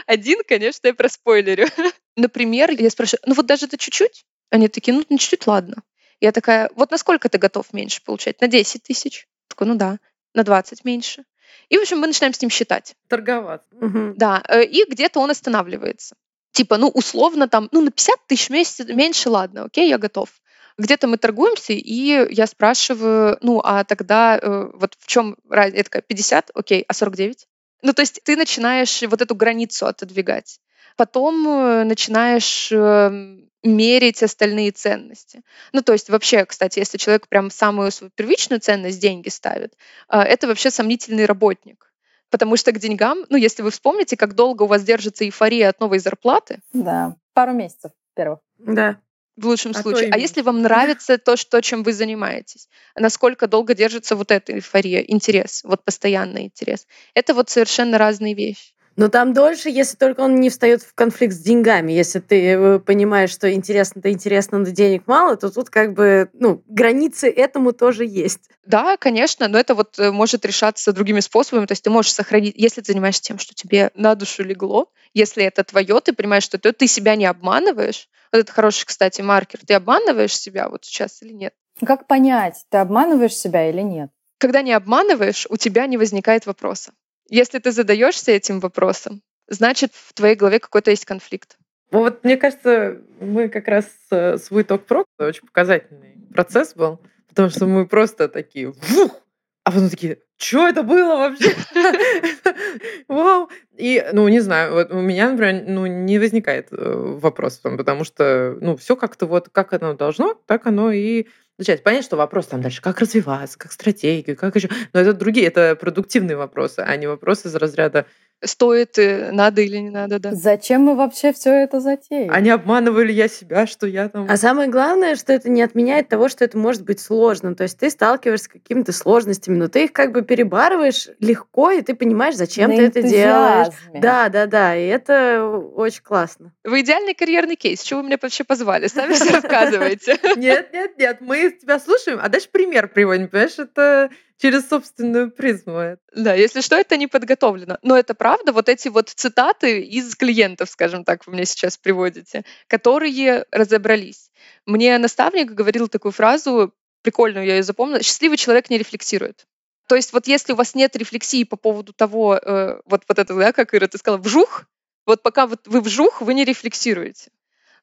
Один, конечно, я проспойлерю. Например, я спрашиваю, ну вот даже это чуть-чуть? Они такие, ну, чуть-чуть, ладно. Я такая, вот насколько ты готов меньше получать? На 10 тысяч? Такой, ну да. На 20 меньше. И, в общем, мы начинаем с ним считать. Торговаться. Угу. Да, э, и где-то он останавливается. Типа, ну, условно, там, ну, на 50 тысяч месяц меньше, ладно, окей, я готов. Где-то мы торгуемся, и я спрашиваю, ну, а тогда э, вот в чем разница? Я такая, 50, окей, а 49? Ну, то есть ты начинаешь вот эту границу отодвигать. Потом э, начинаешь э, мерить остальные ценности. Ну, то есть вообще, кстати, если человек прям самую свою первичную ценность деньги ставит, э, это вообще сомнительный работник. Потому что к деньгам, ну, если вы вспомните, как долго у вас держится эйфория от новой зарплаты. Да, пару месяцев первых. Да в лучшем а случае. А если вам нравится то, что, чем вы занимаетесь, насколько долго держится вот эта эйфория, интерес, вот постоянный интерес. Это вот совершенно разные вещи. Но там дольше, если только он не встает в конфликт с деньгами. Если ты э, понимаешь, что интересно-то интересно, но денег мало, то тут как бы, ну, границы этому тоже есть. Да, конечно, но это вот э, может решаться другими способами. То есть ты можешь сохранить, если ты занимаешься тем, что тебе на душу легло, если это твое, ты понимаешь, что ты, ты себя не обманываешь. Вот это хороший, кстати, маркер. Ты обманываешь себя вот сейчас или нет? Как понять, ты обманываешь себя или нет? Когда не обманываешь, у тебя не возникает вопроса. Если ты задаешься этим вопросом, значит, в твоей голове какой-то есть конфликт. Ну вот мне кажется, мы как раз э, свой ток-про очень показательный процесс был, потому что мы просто такие, вух, а потом такие, что это было вообще? Вау! И, ну, не знаю, вот у меня, например, ну, не возникает э, вопросов, потому что, ну, все как-то вот, как оно должно, так оно и начать. Понятно, что вопрос там дальше, как развиваться, как стратегию, как еще. Но это другие, это продуктивные вопросы, а не вопросы из разряда стоит, э, надо или не надо, да. Зачем мы вообще все это затеяли? Не обманывали я себя, что я там... А самое главное, что это не отменяет того, что это может быть сложным. То есть ты сталкиваешься с какими-то сложностями, но ты их как бы перебарываешь легко, и ты понимаешь, зачем На ты это делаешь. Да, да, да, и это очень классно. Вы идеальный карьерный кейс. Чего вы меня вообще позвали? Сами все рассказываете. Нет, нет, нет, мы тебя слушаем, а дальше пример приводим, понимаешь, это через собственную призму. Да, если что, это не подготовлено. Но это правда, вот эти вот цитаты из клиентов, скажем так, вы мне сейчас приводите, которые разобрались. Мне наставник говорил такую фразу, прикольную я ее запомнила, счастливый человек не рефлексирует. То есть вот если у вас нет рефлексии по поводу того, э, вот, вот это, да, как Ира, ты сказала, вжух, вот пока вот вы вжух, вы не рефлексируете.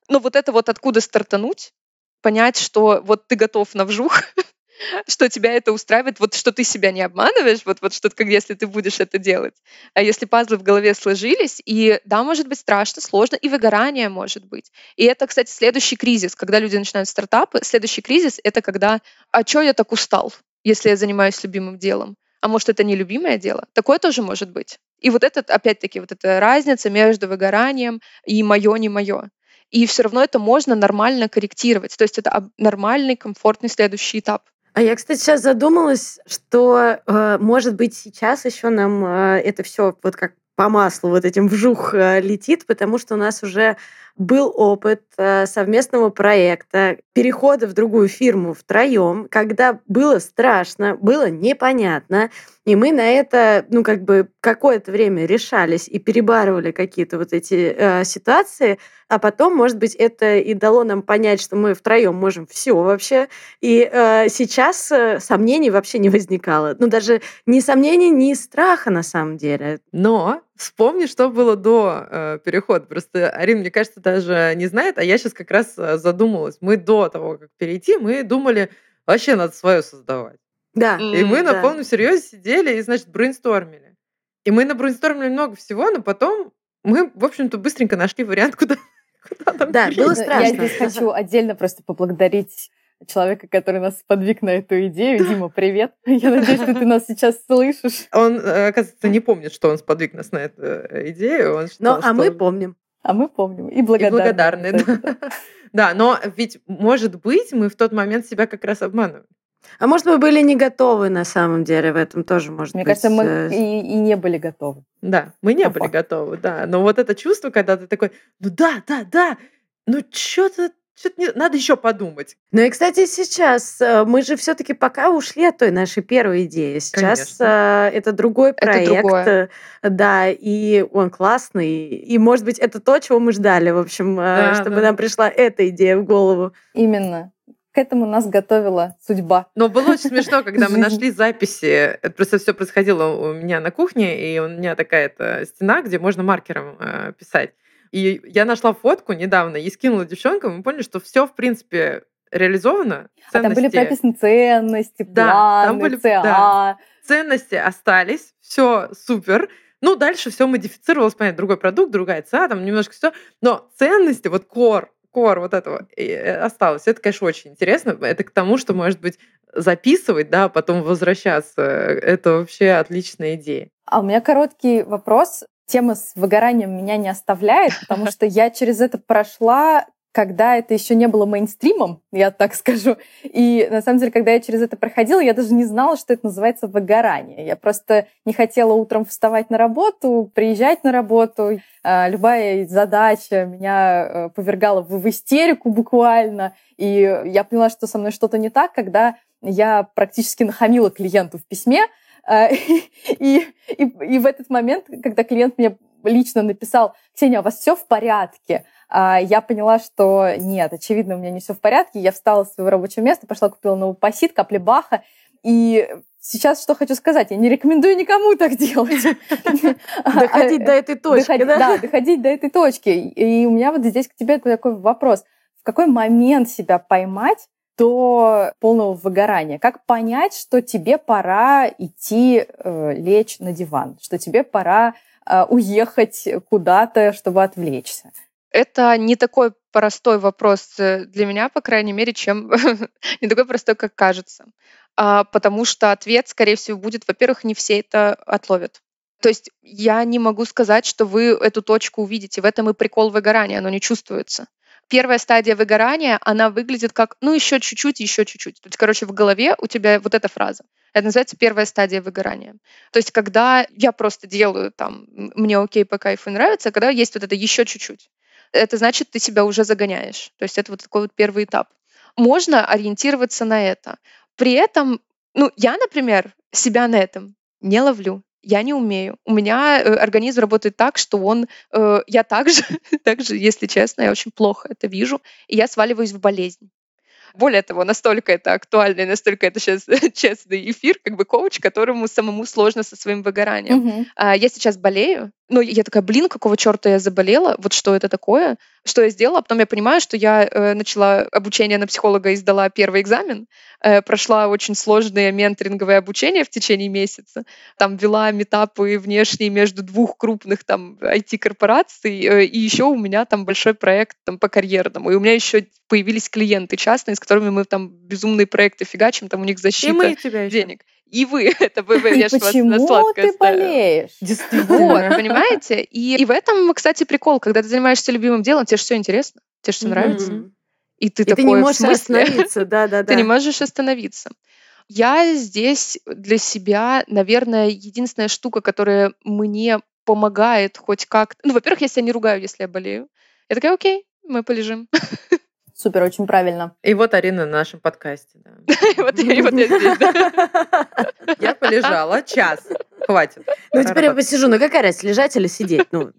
Но вот это вот откуда стартануть, понять, что вот ты готов на вжух, что тебя это устраивает, вот что ты себя не обманываешь, вот, вот что как если ты будешь это делать. А если пазлы в голове сложились, и да, может быть страшно, сложно, и выгорание может быть. И это, кстати, следующий кризис, когда люди начинают стартапы, следующий кризис — это когда «а чё я так устал, если я занимаюсь любимым делом?» А может, это не любимое дело? Такое тоже может быть. И вот это, опять-таки, вот эта разница между выгоранием и мое, не мое. И все равно это можно нормально корректировать. То есть это нормальный, комфортный следующий этап. А я, кстати, сейчас задумалась, что, э, может быть, сейчас еще нам э, это все вот как по маслу вот этим вжух э, летит, потому что у нас уже был опыт э, совместного проекта, перехода в другую фирму втроем, когда было страшно, было непонятно, и мы на это, ну, как бы какое-то время решались и перебарывали какие-то вот эти э, ситуации, а потом, может быть, это и дало нам понять, что мы втроем можем все вообще. И э, сейчас э, сомнений вообще не возникало. Ну, даже ни сомнений, ни страха на самом деле. Но вспомни, что было до э, перехода. Просто Арин, мне кажется, даже не знает, а я сейчас как раз э, задумалась. Мы до того, как перейти, мы думали, вообще надо свое создавать. Да. И мы на полном серьезе сидели и, значит, брейнстормили. И мы на брейнстормили много всего, но потом мы, в общем-то, быстренько нашли вариант, куда, куда там Да, было страшно. Я здесь хочу отдельно просто поблагодарить человека, который нас подвиг на эту идею. Дима, привет. Я надеюсь, что ты нас сейчас слышишь. Он, э, оказывается, не помнит, что он сподвиг нас на эту э, идею. Он считал, ну, а мы помним. А мы помним. И благодарны. И благодарны, да. Да, но ведь, может быть, мы в тот момент себя как раз обманывали. А может, мы были не готовы на самом деле, в этом тоже может Мне быть. Мне кажется, мы э, и, и не были готовы. Да, мы не По были готовы, да. Но вот это чувство, когда ты такой, ну да, да, да, ну что-то что-то не... надо еще подумать. Ну и, кстати, сейчас э, мы же все-таки пока ушли от той нашей первой идеи. Сейчас Конечно. Э, это другой проект, это другое. да, и он классный. И, может быть, это то, чего мы ждали, в общем, да, чтобы да. нам пришла эта идея в голову. Именно к этому нас готовила судьба. Но было очень смешно, когда мы нашли записи. Это просто все происходило у меня на кухне, и у меня такая-то стена, где можно маркером э, писать. И я нашла фотку недавно и скинула девчонкам, и мы поняли, что все, в принципе, реализовано. Ценности... А там были прописаны ценности, планы, да, там были, ЦА. Да. Ценности остались, все супер. Ну, дальше все модифицировалось, понятно, другой продукт, другая ЦА, там немножко все. Но ценности, вот кор, кор вот этого э, осталось. Это, конечно, очень интересно. Это к тому, что, может быть, записывать, да, а потом возвращаться. Это вообще отличная идея. А у меня короткий вопрос. Тема с выгоранием меня не оставляет, потому что я через это прошла когда это еще не было мейнстримом, я так скажу. И на самом деле, когда я через это проходила, я даже не знала, что это называется выгорание. Я просто не хотела утром вставать на работу, приезжать на работу. А, любая задача меня э, повергала в истерику буквально. И я поняла, что со мной что-то не так, когда я практически нахамила клиенту в письме, и, и, и в этот момент, когда клиент мне лично написал, Ксения, у вас все в порядке? А, я поняла, что нет, очевидно, у меня не все в порядке. Я встала с своего рабочего места, пошла купила новый пасит, капли баха. И сейчас что хочу сказать, я не рекомендую никому так делать. Доходить до этой точки, да? Да, доходить до этой точки. И у меня вот здесь к тебе такой вопрос. В какой момент себя поймать до полного выгорания? Как понять, что тебе пора идти э, лечь на диван, что тебе пора э, уехать куда-то, чтобы отвлечься? Это не такой простой вопрос э, для меня, по крайней мере, чем не такой простой, как кажется. А, потому что ответ, скорее всего, будет, во-первых, не все это отловят. То есть я не могу сказать, что вы эту точку увидите. В этом и прикол выгорания, оно не чувствуется. Первая стадия выгорания, она выглядит как, ну, еще чуть-чуть, еще чуть-чуть. То есть, короче, в голове у тебя вот эта фраза. Это называется первая стадия выгорания. То есть, когда я просто делаю там, мне окей, по кайфу нравится, когда есть вот это еще чуть-чуть это значит, ты себя уже загоняешь. То есть это вот такой вот первый этап. Можно ориентироваться на это. При этом, ну, я, например, себя на этом не ловлю. Я не умею. У меня э, организм работает так, что он... Э, я также, также, если честно, я очень плохо это вижу, и я сваливаюсь в болезнь. Более того, настолько это актуально и настолько это сейчас честный эфир, как бы коуч, которому самому сложно со своим выгоранием. А, Я сейчас болею, ну, я такая, блин, какого черта я заболела? Вот что это такое? Что я сделала? А потом я понимаю, что я э, начала обучение на психолога и сдала первый экзамен, э, прошла очень сложное менторинговое обучение в течение месяца, там вела метапы внешние между двух крупных там IT-корпораций, э, и еще у меня там большой проект там по карьерному, и у меня еще появились клиенты частные, с которыми мы там безумные проекты фигачим, там у них И защита мы тебя еще. И вы, это вы, вы, И ж вас на почему сладкое ты болеешь? Вот, Действительно. понимаете? И, и в этом, кстати, прикол, когда ты занимаешься любимым делом, тебе же все интересно, тебе же все Мгм. нравится. И ты И ты такой, не в можешь остановиться, да-да-да. Ты не можешь остановиться. Я здесь для себя, наверное, единственная штука, которая мне помогает хоть как-то... Ну, во-первых, я себя не ругаю, если я болею. Я такая, окей, мы полежим. Супер, очень правильно. И вот Арина на нашем подкасте. вот я здесь. Я полежала час. Хватит. Ну, теперь я посижу. Ну, какая разница, лежать или сидеть? Ну,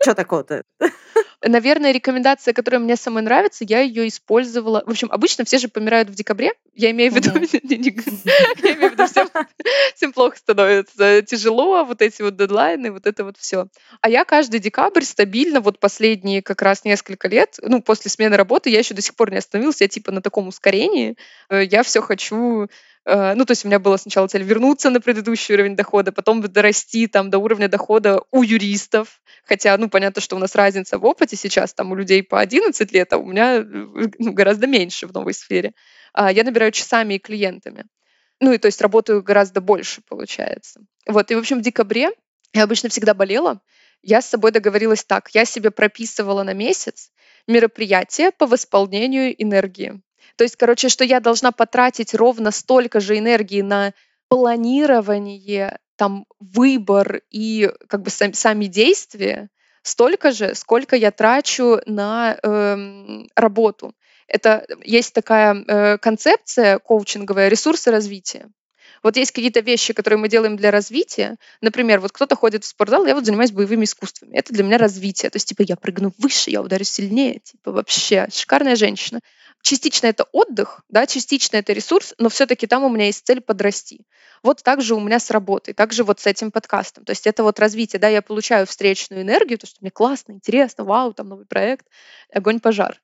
что такого-то? Наверное, рекомендация, которая мне самой нравится, я ее использовала. В общем, обычно все же помирают в декабре. Я имею в виду, я имею в виду, всем, плохо становится, тяжело, вот эти вот дедлайны, вот это вот все. А я каждый декабрь стабильно, вот последние как раз несколько лет, ну, после смены работы, я еще до сих пор не остановилась, я типа на таком ускорении, Э, я все хочу ну, то есть у меня была сначала цель вернуться на предыдущий уровень дохода, потом дорасти там до уровня дохода у юристов, Хотя, ну, понятно, что у нас разница в опыте сейчас, там у людей по 11 лет, а у меня э, ну, гораздо меньше в новой сфере. А Я набираю часами и клиентами. Ну, и то есть работаю гораздо больше, получается. Вот, и, в общем, в декабре я обычно всегда болела. Я с собой договорилась так. Я себе прописывала на месяц мероприятие по восполнению энергии. То есть, короче, что я должна потратить ровно столько же энергии на планирование, там, выбор и как бы сам- сами действия, столько же, сколько я трачу на эм, работу. Это есть такая э, концепция коучинговая ресурсы развития. Вот есть какие-то вещи, которые мы делаем для развития. Например, вот кто-то ходит в спортзал, я вот занимаюсь боевыми искусствами. Это для меня развитие. То есть, типа, я прыгну выше, я ударю сильнее. Типа, вообще, шикарная женщина. Частично это отдых, да, частично это ресурс, но все-таки там у меня есть цель подрасти. Вот так же у меня с работой, так же вот с этим подкастом. То есть это вот развитие, да, я получаю встречную энергию, то, что мне классно, интересно, вау, там новый проект, огонь-пожар.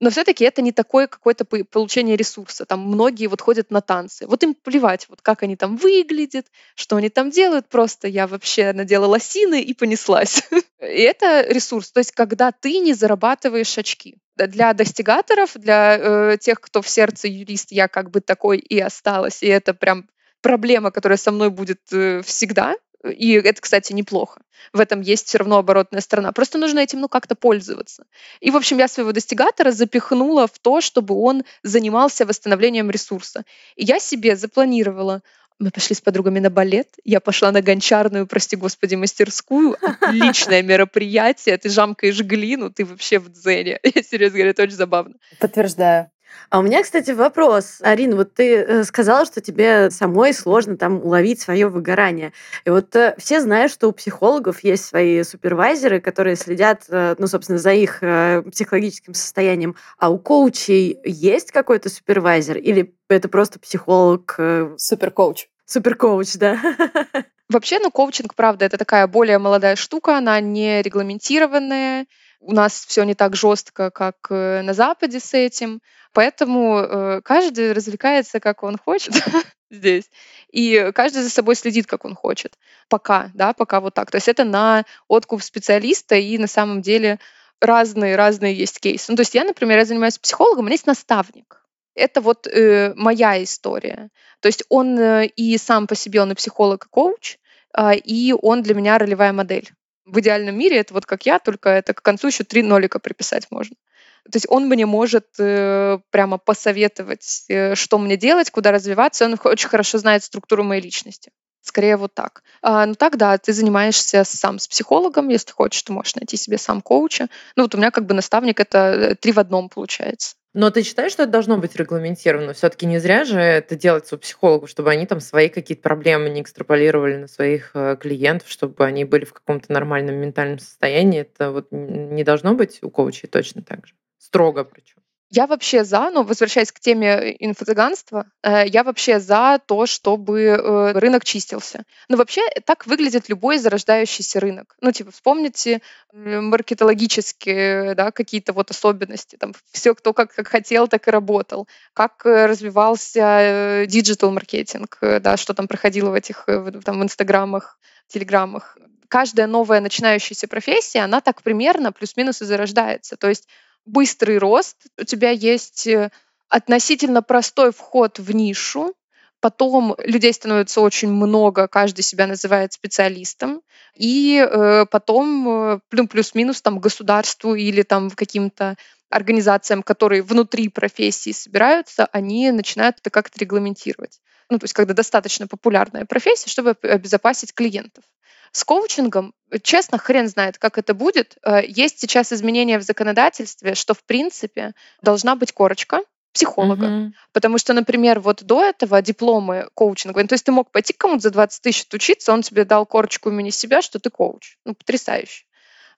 Но все-таки это не такое какое-то по- получение ресурса. Там многие вот ходят на танцы. Вот им плевать, вот как они там выглядят, что они там делают. Просто я вообще надела лосины и понеслась. И это ресурс. То есть когда ты не зарабатываешь очки. Для достигаторов, для э, тех, кто в сердце юрист, я как бы такой и осталась. И это прям проблема, которая со мной будет э, всегда. И это, кстати, неплохо. В этом есть все равно оборотная сторона. Просто нужно этим ну как-то пользоваться. И, в общем, я своего достигатора запихнула в то, чтобы он занимался восстановлением ресурса. И я себе запланировала, мы пошли с подругами на балет, я пошла на гончарную, прости господи, мастерскую. Отличное мероприятие, ты жамкаешь глину, ты вообще в дзене. Я серьезно говорю, это очень забавно. Подтверждаю. А у меня, кстати, вопрос. Арина, вот ты э, сказала, что тебе самой сложно там уловить свое выгорание. И вот э, все знают, что у психологов есть свои супервайзеры, которые следят, э, ну, собственно, за их психологическим состоянием. А у коучей есть какой-то супервайзер? Или это просто психолог, э, Супер коуч. суперкоуч, да? Вообще, ну, коучинг, правда, это такая более молодая штука, она не регламентированная. У нас все не так жестко, как э, на Западе с этим. Поэтому э, каждый развлекается, как он хочет здесь. И каждый за собой следит, как он хочет. Пока, да, пока вот так. То есть это на откуп специалиста, и на самом деле разные-разные есть кейсы. Ну, то есть я, например, я занимаюсь психологом, у меня есть наставник. Это вот э, моя история. То есть он э, и сам по себе, он и психолог, и коуч, а, и он для меня ролевая модель. В идеальном мире это вот как я, только это к концу еще три нолика приписать можно. То есть он мне может э, прямо посоветовать, э, что мне делать, куда развиваться. Он очень хорошо знает структуру моей личности. Скорее вот так. А, ну так, да, ты занимаешься сам с психологом, если хочешь, ты можешь найти себе сам коуча. Ну вот у меня как бы наставник это э, три в одном получается. Но ты считаешь, что это должно быть регламентировано? Все-таки не зря же это делается у психологов, чтобы они там свои какие-то проблемы не экстраполировали на своих э, клиентов, чтобы они были в каком-то нормальном ментальном состоянии. Это вот не должно быть у коучей точно так же. Строго причем. Я вообще за, ну, возвращаясь к теме э, инфо-цыганства, э, я вообще за то, чтобы э, рынок чистился. Но вообще так выглядит любой зарождающийся рынок. Ну, типа, вспомните маркетологические, да, какие-то вот особенности. Там все, кто как, как хотел, так и работал. Как развивался digital-маркетинг, да, что там проходило в этих, там, в инстаграмах, телеграммах. Каждая новая начинающаяся профессия, она так примерно плюс-минус и зарождается. То есть быстрый рост, у тебя есть э, относительно простой вход в нишу, потом людей становится очень много, каждый себя называет специалистом, и э, потом э, плюс-минус там государству или там каким-то организациям, которые внутри профессии собираются, они начинают это как-то регламентировать. Ну, то есть, когда достаточно популярная профессия, чтобы обезопасить клиентов. С коучингом, честно, хрен знает, как это будет. Э, есть сейчас изменения в законодательстве, что, в принципе, должна быть корочка психолога. Mm-hmm. Потому что, например, вот до этого дипломы коучинга, то есть ты мог пойти к кому-то за 20 тысяч учиться, он тебе дал корочку имени себя, что ты коуч. Ну, потрясающе.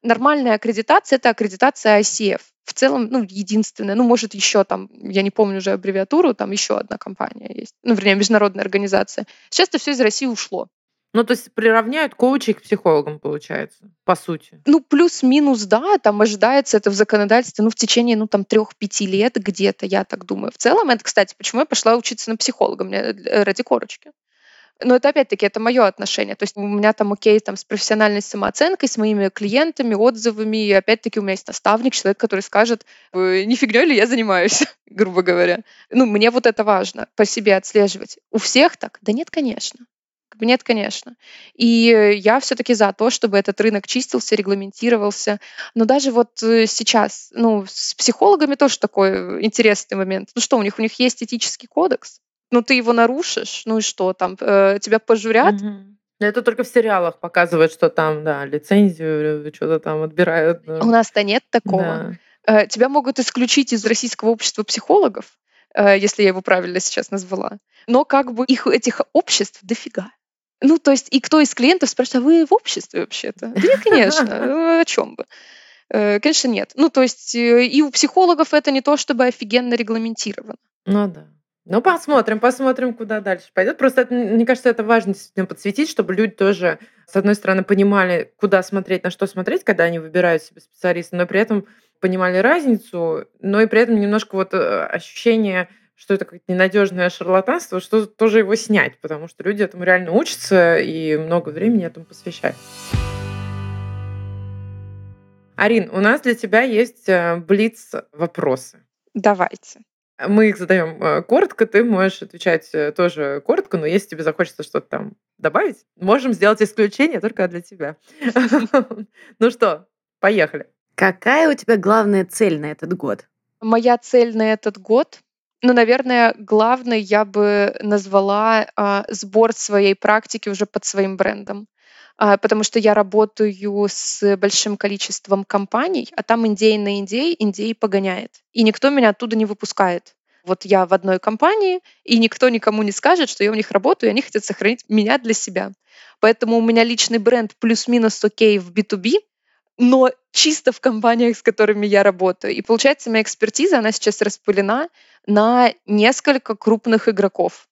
Нормальная аккредитация — это аккредитация ICF. В целом, ну, единственная, ну, может, еще там, я не помню уже аббревиатуру, там еще одна компания есть, ну, вернее, международная организация. Сейчас это все из России ушло. Ну, то есть приравняют коучей к психологам, получается, по сути. Ну, плюс-минус, да, там ожидается это в законодательстве, ну, в течение, ну, там, трех-пяти лет где-то, я так думаю. В целом, это, кстати, почему я пошла учиться на психолога, мне э, ради корочки. Но это опять-таки, это мое отношение. То есть у меня там окей там с профессиональной самооценкой, с моими клиентами, отзывами. И опять-таки у меня есть наставник, человек, который скажет, не фигней ли я занимаюсь, грубо говоря. Ну, мне вот это важно, по себе отслеживать. У всех так? Да нет, конечно. Нет, конечно. И я все-таки за то, чтобы этот рынок чистился, регламентировался. Но даже вот э, сейчас, ну, с психологами тоже такой интересный момент. Ну что, у них у них есть этический кодекс, ну ты его нарушишь, ну и что там, э, тебя пожурят? Угу. Это только в сериалах показывают, что там, да, лицензию э, что-то там отбирают. Да. У нас-то нет такого. Да. Э, тебя могут исключить из Российского общества психологов, э, если я его правильно сейчас назвала. Но как бы их этих обществ дофига. Ну, то есть, и кто из клиентов спрашивает, а вы в обществе вообще-то? Да нет, конечно, о чем бы. Э, конечно, нет. Ну, то есть, э, и у психологов это не то, чтобы офигенно регламентировано. Ну да. Ну, посмотрим, посмотрим, куда дальше пойдет. Просто, это, мне кажется, это важно действительно подсветить, чтобы люди тоже, с одной стороны, понимали, куда смотреть, на что смотреть, когда они выбирают себе специалиста, но при этом понимали разницу, но и при этом немножко вот э, ощущение что это какое-то ненадежное шарлатанство, что тоже его снять, потому что люди этому реально учатся и много времени этому посвящают. Арин, у нас для тебя есть э, блиц вопросы. Давайте. Мы их задаем э, коротко, ты можешь отвечать э, тоже коротко, но если тебе захочется что-то там добавить, можем сделать исключение только для тебя. Ну что, поехали. Какая у тебя главная цель на этот год? Моя цель на этот год ну, наверное, главной я бы назвала а, сбор своей практики уже под своим брендом. А, потому что я работаю с большим количеством компаний, а там индей на индей, индей погоняет. И никто меня оттуда не выпускает. Вот я в одной компании, и никто никому не скажет, что я у них работаю, и они хотят сохранить меня для себя. Поэтому у меня личный бренд плюс-минус окей в B2B, но чисто в компаниях, с которыми я работаю. И получается, моя экспертиза, она сейчас распылена на несколько крупных игроков.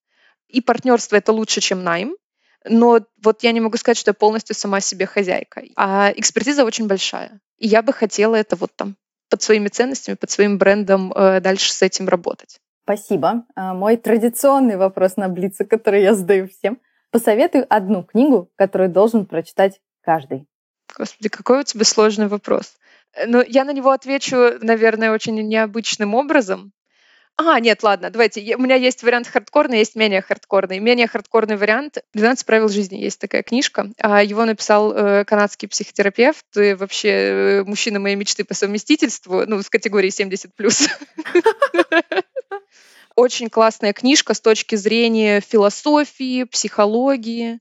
И партнерство это лучше, чем найм. Но вот я не могу сказать, что я полностью сама себе хозяйка. А экспертиза очень большая. И я бы хотела это вот там под своими ценностями, под своим брендом э, дальше с этим работать. Спасибо. А, мой традиционный вопрос на Блице, который я задаю всем. Посоветуй одну книгу, которую должен прочитать каждый. Господи, какой у тебя сложный вопрос. Э, ну, я на него отвечу, наверное, очень необычным образом. А, нет, ладно, давайте. У меня есть вариант хардкорный, есть менее хардкорный. Менее хардкорный вариант «12 правил жизни» есть такая книжка. А его написал э, канадский психотерапевт, и вообще э, мужчина моей мечты по совместительству, ну, в категории 70+. Очень классная книжка с точки зрения философии, психологии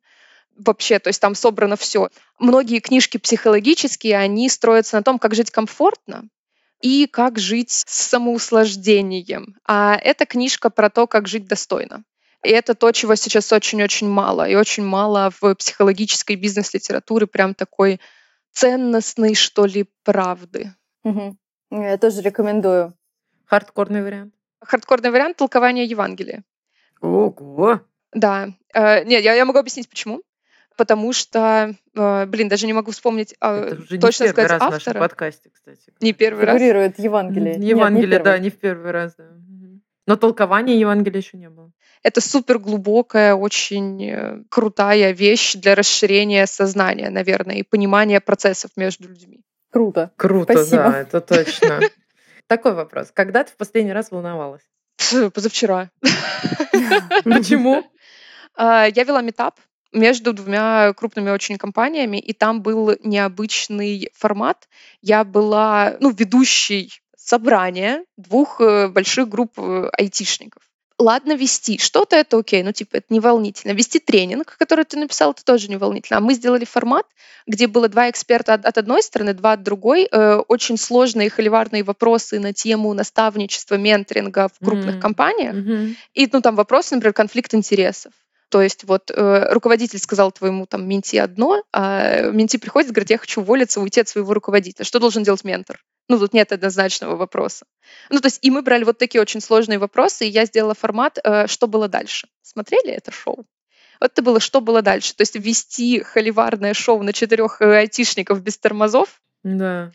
вообще, то есть там собрано все. Многие книжки психологические, они строятся на том, как жить комфортно, и как жить с самоуслаждением. А эта книжка про то, как жить достойно. И это то, чего сейчас очень-очень мало. И очень мало в психологической бизнес-литературе прям такой ценностной, что ли, правды. Угу. Я тоже рекомендую. Хардкорный вариант. Хардкорный вариант толкования Евангелия. Ого! Да. Э, нет, я, я могу объяснить, почему. Потому что, э, блин, даже не могу вспомнить э, Это уже не точно первый сказать раз в нашем автора. подкасте, кстати. Не первый раз. Фигурирует Евангелие. М, Нет, не Евангелие, да, не в первый раз, да. Но толкования Евангелия еще не было. Это супер глубокая, очень э, крутая вещь для расширения сознания, наверное, и понимания процессов между людьми. Круто. Круто, Спасибо. да, это точно. Такой вопрос. Когда ты в последний раз волновалась? Позавчера. Почему? А, Я вела метап между двумя крупными очень компаниями, и там был необычный формат. Я была ну, ведущей собрания двух э, больших групп э, айтишников. Ладно вести, что-то это окей, ну типа это не волнительно. Вести тренинг, который ты написал, это тоже не волнительно. А мы сделали формат, где было два эксперта от, от одной стороны, два от другой, э, очень сложные холиварные вопросы на тему наставничества, менторинга в крупных М. компаниях. Мгм. И ну, там вопрос, например, конфликт интересов. То есть вот э, руководитель сказал твоему там менти одно, а менти приходит, говорит, я хочу уволиться, уйти от своего руководителя. Что должен делать ментор? Ну, тут нет однозначного вопроса. Ну, то есть и мы брали вот такие очень сложные вопросы, и я сделала формат э, «Что было дальше?». Смотрели это шоу? Вот это было «Что было дальше?». То есть вести холиварное шоу на четырех э, айтишников без тормозов, Да.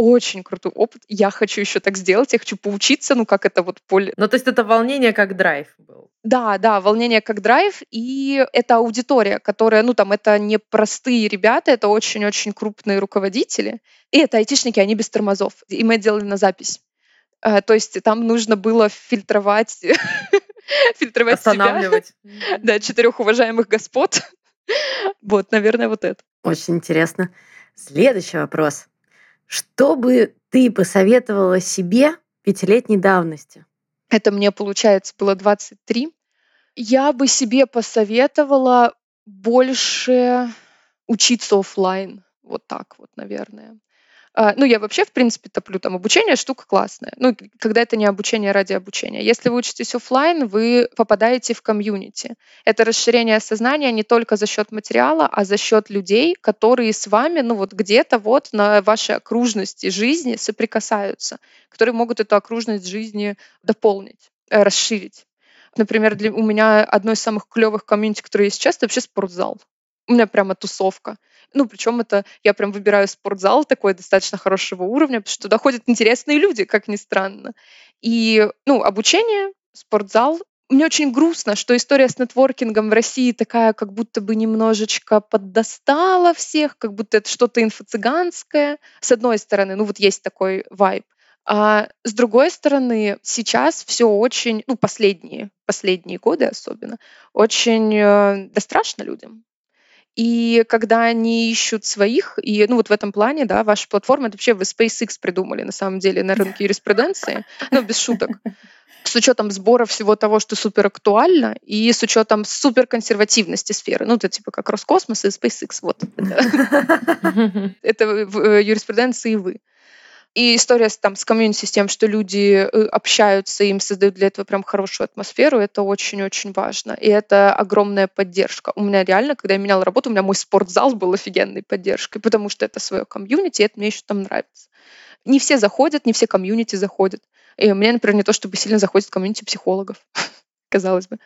Очень крутой опыт. Я хочу еще так сделать, я хочу поучиться, ну, как это вот поле, Ну, то есть это волнение как драйв был. Да, да, волнение как драйв, и это аудитория, которая, ну там, это не простые ребята, это очень-очень крупные руководители, и это айтишники, они без тормозов, и мы делали на запись. Э, То есть там нужно было фильтровать, фильтровать себя, Останавливать. да, четырех уважаемых господ. Вот, наверное, вот это. Очень интересно. Следующий вопрос. Что бы ты посоветовала себе пятилетней давности? Это мне, получается, было 23. Я бы себе посоветовала больше учиться оффлайн. Вот так вот, наверное. А, Ну, я вообще, в принципе, топлю там обучение, штука классная. Ну, когда это не обучение ради обучения. Если вы учитесь оффлайн, вы попадаете в комьюнити. Это расширение сознания не только за счет материала, а за счет людей, которые с вами, ну вот где-то вот на вашей окружности жизни соприкасаются, которые могут эту окружность жизни дополнить, э, расширить. Например, для, у меня одно из самых клевых комьюнити, которые есть сейчас, это вообще спортзал. У меня прямо тусовка. Ну, причем это я прям выбираю спортзал такой достаточно хорошего уровня, потому что туда ходят интересные люди, как ни странно. И, ну, обучение, спортзал. Мне очень грустно, что история с нетворкингом в России такая, как будто бы немножечко поддостала всех, как будто это что-то инфо-цыганское. С одной стороны, ну вот есть такой вайб. А с другой стороны, сейчас все очень, ну, последние, последние годы особенно, очень э, да страшно людям. И когда они ищут своих, и ну вот в этом плане, да, ваша платформа, это вообще вы SpaceX придумали на самом деле на рынке юриспруденции, ну без шуток, с учетом сбора всего того, что супер актуально, и с учетом супер консервативности сферы. Ну, это типа как Роскосмос и SpaceX, вот. Это, в э, юриспруденции вы. И история там, с комьюнити, с тем, что люди э, общаются, им создают для этого прям хорошую атмосферу, это очень-очень важно. И это огромная поддержка. У меня реально, когда я меняла работу, у меня мой спортзал был офигенной поддержкой, потому что это свое комьюнити, и это мне еще там нравится. Не все заходят, не все комьюнити заходят. И мне, например, не то чтобы сильно заходит комьюнити психологов, казалось бы.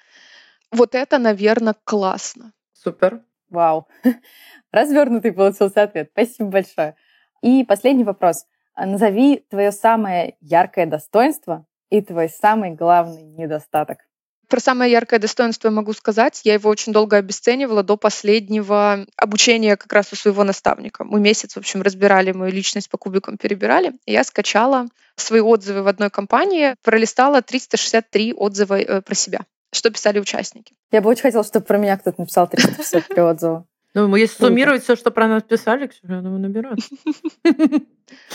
Вот это, наверное, классно. Супер. Вау. Развернутый получился ответ. Спасибо большое. И последний вопрос. А Назови твое самое яркое достоинство и твой самый главный недостаток. Про самое яркое достоинство я могу сказать. Я его очень долго обесценивала до последнего обучения как раз у своего наставника. Мы месяц, в общем, разбирали мою личность по кубикам, перебирали. И я скачала свои отзывы в одной компании, пролистала 363 отзыва э, про себя, что писали участники. Я бы очень хотела, чтобы про меня кто-то написал 353 отзыва. Ну, если суммировать все, что про нас писали, я думаю, наберет.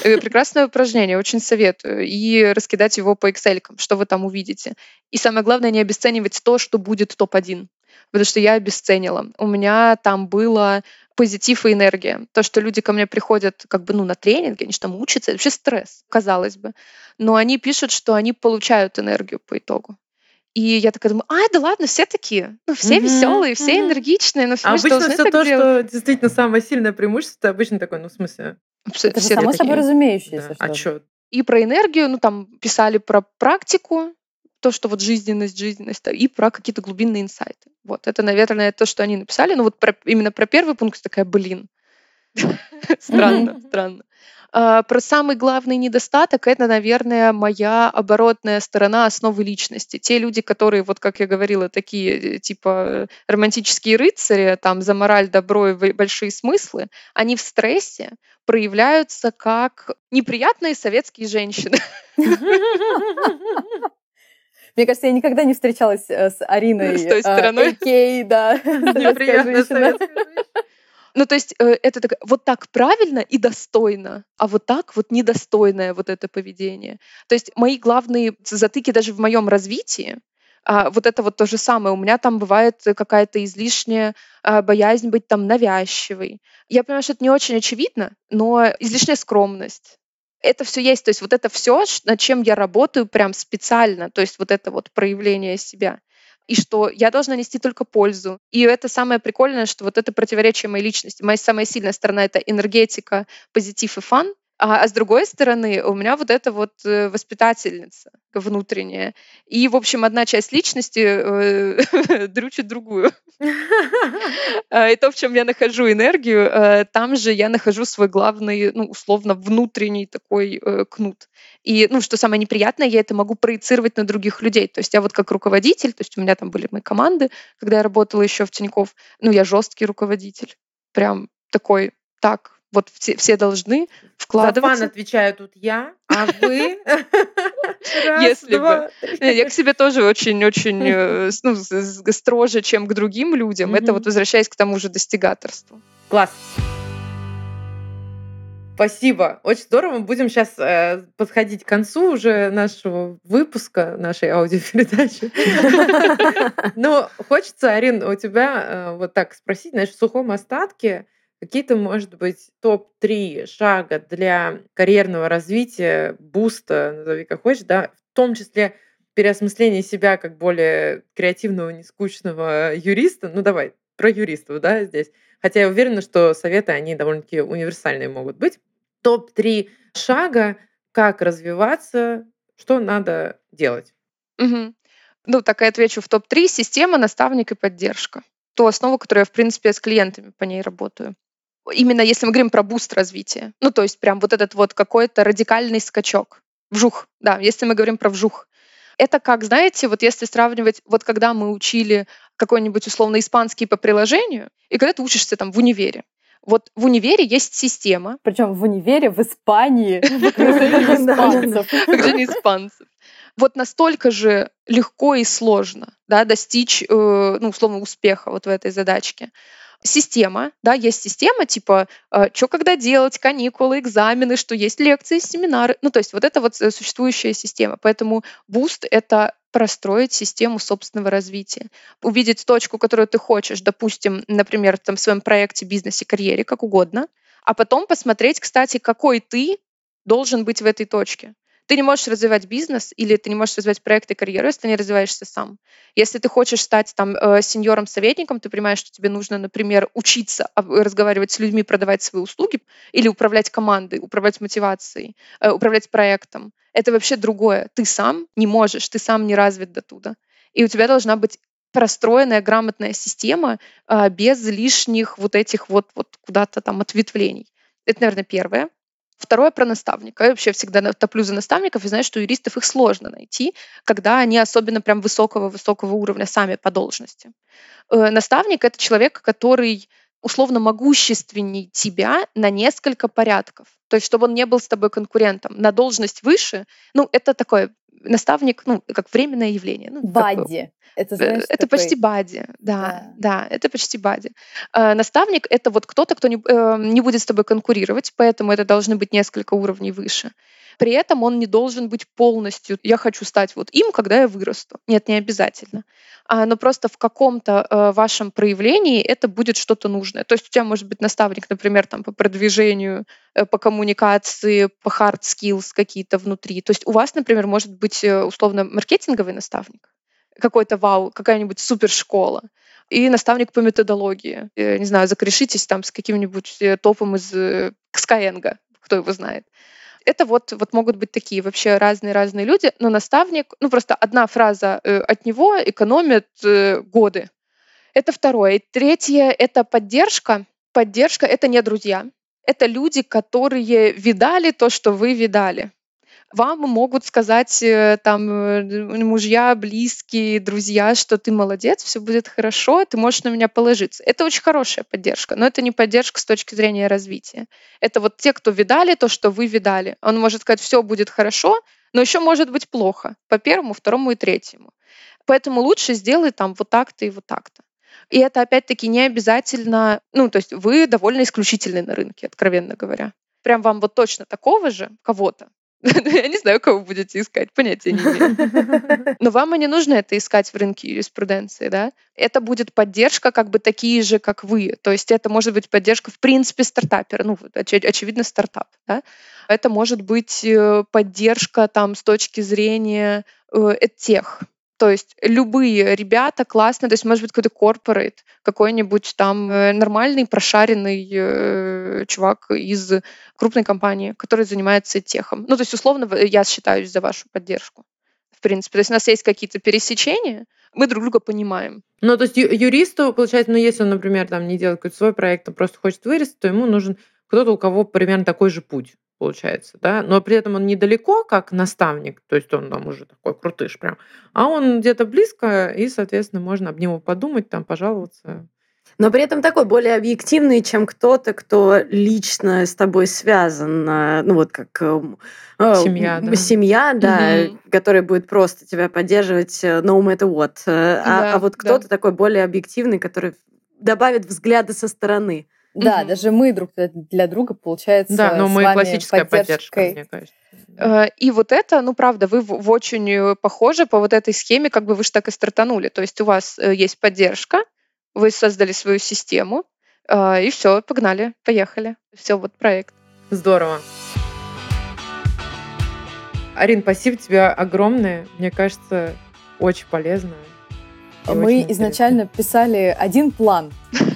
Э, Прекрасное упражнение, очень советую. И раскидать его по Excel, что вы там увидите. И самое главное, не обесценивать то, что будет топ-1. Потому что я обесценила. У меня там было позитив и энергия. То, что люди ко мне приходят как бы ну, на тренинги, они же там учатся, это вообще стресс, казалось бы. Но они пишут, что они получают энергию по итогу. И я такая думаю, а, да ладно, все такие, ну, все Мгм, веселые, все мгм. энергичные, ну, А мы обычно все то, делать. что действительно самое сильное преимущество, ты обычно такой, ну, в смысле, Все- Это все само такие. собой разумеющееся. да, а что? И про энергию, ну там писали про практику, то, что вот жизненность, жизненность, и про какие-то глубинные инсайты. Вот, это, наверное, то, что они написали. Но вот про, именно про первый пункт такая, блин, странно, странно. А, про самый главный недостаток это, наверное, моя оборотная сторона основы личности. Те люди, которые, вот как я говорила, такие э, типа романтические рыцари, там за мораль, добро и большие смыслы, они в стрессе проявляются как неприятные советские женщины. Мне кажется, я никогда не встречалась э, с Ариной. С той стороной. Окей, да. Неприятная советская женщина. Ну, то есть э, это так, вот так правильно и достойно, а вот так вот недостойное вот это поведение. То есть мои главные затыки даже в моем развитии, а, вот это вот то же самое. У меня там бывает какая-то излишняя а, боязнь быть там навязчивой. Я понимаю, что это не очень очевидно, но излишняя скромность. Это все есть. То есть вот это все, над чем я работаю прям специально. То есть вот это вот проявление себя и что я должна нести только пользу. И это самое прикольное, что вот это противоречие моей личности. Моя самая сильная сторона — это энергетика, позитив и фан, а, а с другой стороны, у меня вот эта вот э, воспитательница внутренняя. И, в общем, одна часть личности э, дрючит другую. А, и то, в чем я нахожу энергию, э, там же я нахожу свой главный, ну, условно, внутренний такой э, кнут. И, ну, что самое неприятное, я это могу проецировать на других людей. То есть я вот как руководитель, то есть у меня там были мои команды, когда я работала еще в Тинькофф, ну, я жесткий руководитель. Прям такой, так, вот все, все должны вкладываться. За фан отвечаю тут я, а вы? Если бы. Я к себе тоже очень-очень э, ну, строже, чем к другим людям. Это вот возвращаясь к тому же достигаторству. Класс. Спасибо. Очень здорово. Будем сейчас э, подходить к концу уже нашего выпуска, нашей аудиопередачи. Но хочется, Арин, у тебя э, вот так спросить, знаешь, в сухом остатке, Какие-то, может быть, топ-3 шага для карьерного развития, буста, назови как хочешь, да, в том числе переосмысление себя как более креативного, нескучного юриста. Ну, давай, про юристов, да, здесь. Хотя я уверена, что советы, они довольно-таки универсальные могут быть. Топ-3 шага, как развиваться, что надо делать. Угу. Ну, так и отвечу в топ-3. Система, наставник и поддержка. Ту основу, которую я, в принципе, с клиентами по ней работаю именно если мы говорим про буст развития, ну, то есть прям вот этот вот какой-то радикальный скачок. Вжух, да, если мы говорим про вжух. Это как, знаете, вот если сравнивать, вот когда мы учили какой-нибудь условно испанский по приложению, и когда ты учишься там в универе, вот в универе есть система. Причем в универе в Испании, испанцев. Окружении испанцев. Вот настолько же легко и сложно да, достичь, э, ну, условно, успеха вот в этой задачке система, да, есть система типа, э, что когда делать, каникулы, экзамены, что есть лекции, семинары. Ну, то есть вот это вот э, существующая система. Поэтому Boost — это простроить систему собственного развития, увидеть точку, которую ты хочешь, допустим, например, там, в своем проекте, бизнесе, карьере, как угодно, а потом посмотреть, кстати, какой ты должен быть в этой точке. Ты не можешь развивать бизнес или ты не можешь развивать проект и карьеру, если ты не развиваешься сам. Если ты хочешь стать там э, сеньором-советником, ты понимаешь, что тебе нужно, например, учиться разговаривать с людьми, продавать свои услуги или управлять командой, управлять мотивацией, э, управлять проектом. Это вообще другое. Ты сам не можешь, ты сам не развит до туда. И у тебя должна быть простроенная, грамотная система э, без лишних вот этих вот, вот куда-то там ответвлений. Это, наверное, первое. Второе про наставника. Я вообще всегда топлю за наставников и знаю, что юристов их сложно найти, когда они особенно прям высокого-высокого уровня сами по должности. Э, наставник — это человек, который условно могущественней тебя на несколько порядков. То есть, чтобы он не был с тобой конкурентом. На должность выше, ну, это такое наставник, ну, как временное явление. Ну, Бадди. Это, знаешь, это такой... почти бади, да, да, да, это почти бади. Э, наставник — это вот кто-то, кто не, э, не будет с тобой конкурировать, поэтому это должны быть несколько уровней выше. При этом он не должен быть полностью «я хочу стать вот им, когда я вырасту». Нет, не обязательно. А, но просто в каком-то э, вашем проявлении это будет что-то нужное. То есть у тебя может быть наставник, например, там, по продвижению, э, по коммуникации, по hard skills какие-то внутри. То есть у вас, например, может быть э, условно маркетинговый наставник, какой-то вау, какая-нибудь супершкола и наставник по методологии. Не знаю, закрешитесь там с каким-нибудь топом из Skyeng, кто его знает. Это вот, вот могут быть такие вообще разные-разные люди, но наставник, ну просто одна фраза э, от него экономит э, годы. Это второе. И третье — это поддержка. Поддержка — это не друзья. Это люди, которые видали то, что вы видали. Вам могут сказать э, там э, мужья, близкие, друзья, что ты молодец, все будет хорошо, ты можешь на меня положиться. Это очень хорошая поддержка, но это не поддержка с точки зрения развития. Это вот те, кто видали то, что вы видали. Он может сказать, все будет хорошо, но еще может быть плохо по первому, второму и третьему. Поэтому лучше сделай там вот так-то и вот так-то. И это опять-таки не обязательно, ну, то есть вы довольно исключительны на рынке, откровенно говоря. Прям вам вот точно такого же кого-то Я не знаю, кого будете искать, понятия не имею. Но вам и не нужно это искать в рынке юриспруденции, да? Это будет поддержка как бы такие же, как вы. То есть это может быть поддержка в принципе стартапера, ну, очевидно, стартап, да? Это может быть э, поддержка там с точки зрения э, тех, то есть любые ребята классные, то есть может быть какой-то корпорейт, какой-нибудь там э, нормальный, прошаренный э, чувак из крупной компании, который занимается техом. Ну, то есть условно я считаюсь за вашу поддержку. В принципе, то есть у нас есть какие-то пересечения, мы друг друга понимаем. Ну, то есть юристу, получается, ну, если он, например, там не делает какой-то свой проект, а просто хочет вырасти, то ему нужен кто-то, у кого примерно такой же путь получается, да, но при этом он недалеко, как наставник, то есть он там уже такой крутыш прям, а он где-то близко, и, соответственно, можно об него подумать, там, пожаловаться. Но при этом такой более объективный, чем кто-то, кто лично с тобой связан, э, ну вот как эм, э, семья, да, семья, да угу. которая будет просто тебя поддерживать э, no matter what. А, да, а вот кто-то да. такой более объективный, который добавит взгляды со стороны. Да, даже мы друг для друга, получается, Да, но мы классическая поддержка, мне кажется. Э, и вот это, ну, правда, вы в очень э, похожи по вот этой схеме, как бы вы же так и стартанули. То есть у вас э, есть поддержка, вы создали свою систему, и все, погнали, поехали. Все, вот проект. Здорово. Арин, спасибо тебе огромное. Мне кажется, очень полезно. Мы изначально писали один план.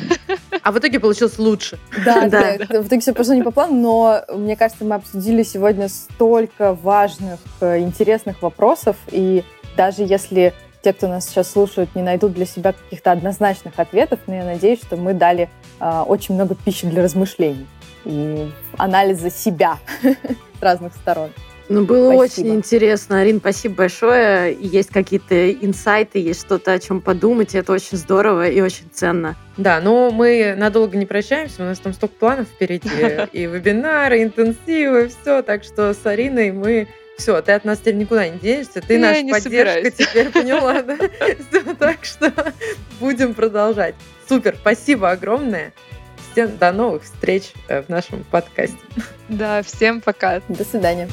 А в итоге получилось лучше. Да, да. В итоге все пошло не по плану, но мне кажется, мы обсудили сегодня столько важных, э, интересных вопросов, и даже если те, кто нас сейчас слушают, не найдут для себя каких-то однозначных ответов, но я надеюсь, что мы дали э, очень много пищи для размышлений и анализа себя с разных сторон. Ну, было спасибо. очень интересно. Арин, спасибо большое. Есть какие-то инсайты, есть что-то, о чем подумать. Это очень здорово и очень ценно. Да, но мы надолго не прощаемся. У нас там столько планов впереди. И вебинары, интенсивы, все. Так что с Ариной мы все, ты от нас теперь никуда не денешься, ты наша поддержка собираюсь. теперь, поняла, да? Так что будем продолжать. Супер, спасибо огромное. Всем до новых встреч э, в нашем подкасте. Да, всем пока. До свидания.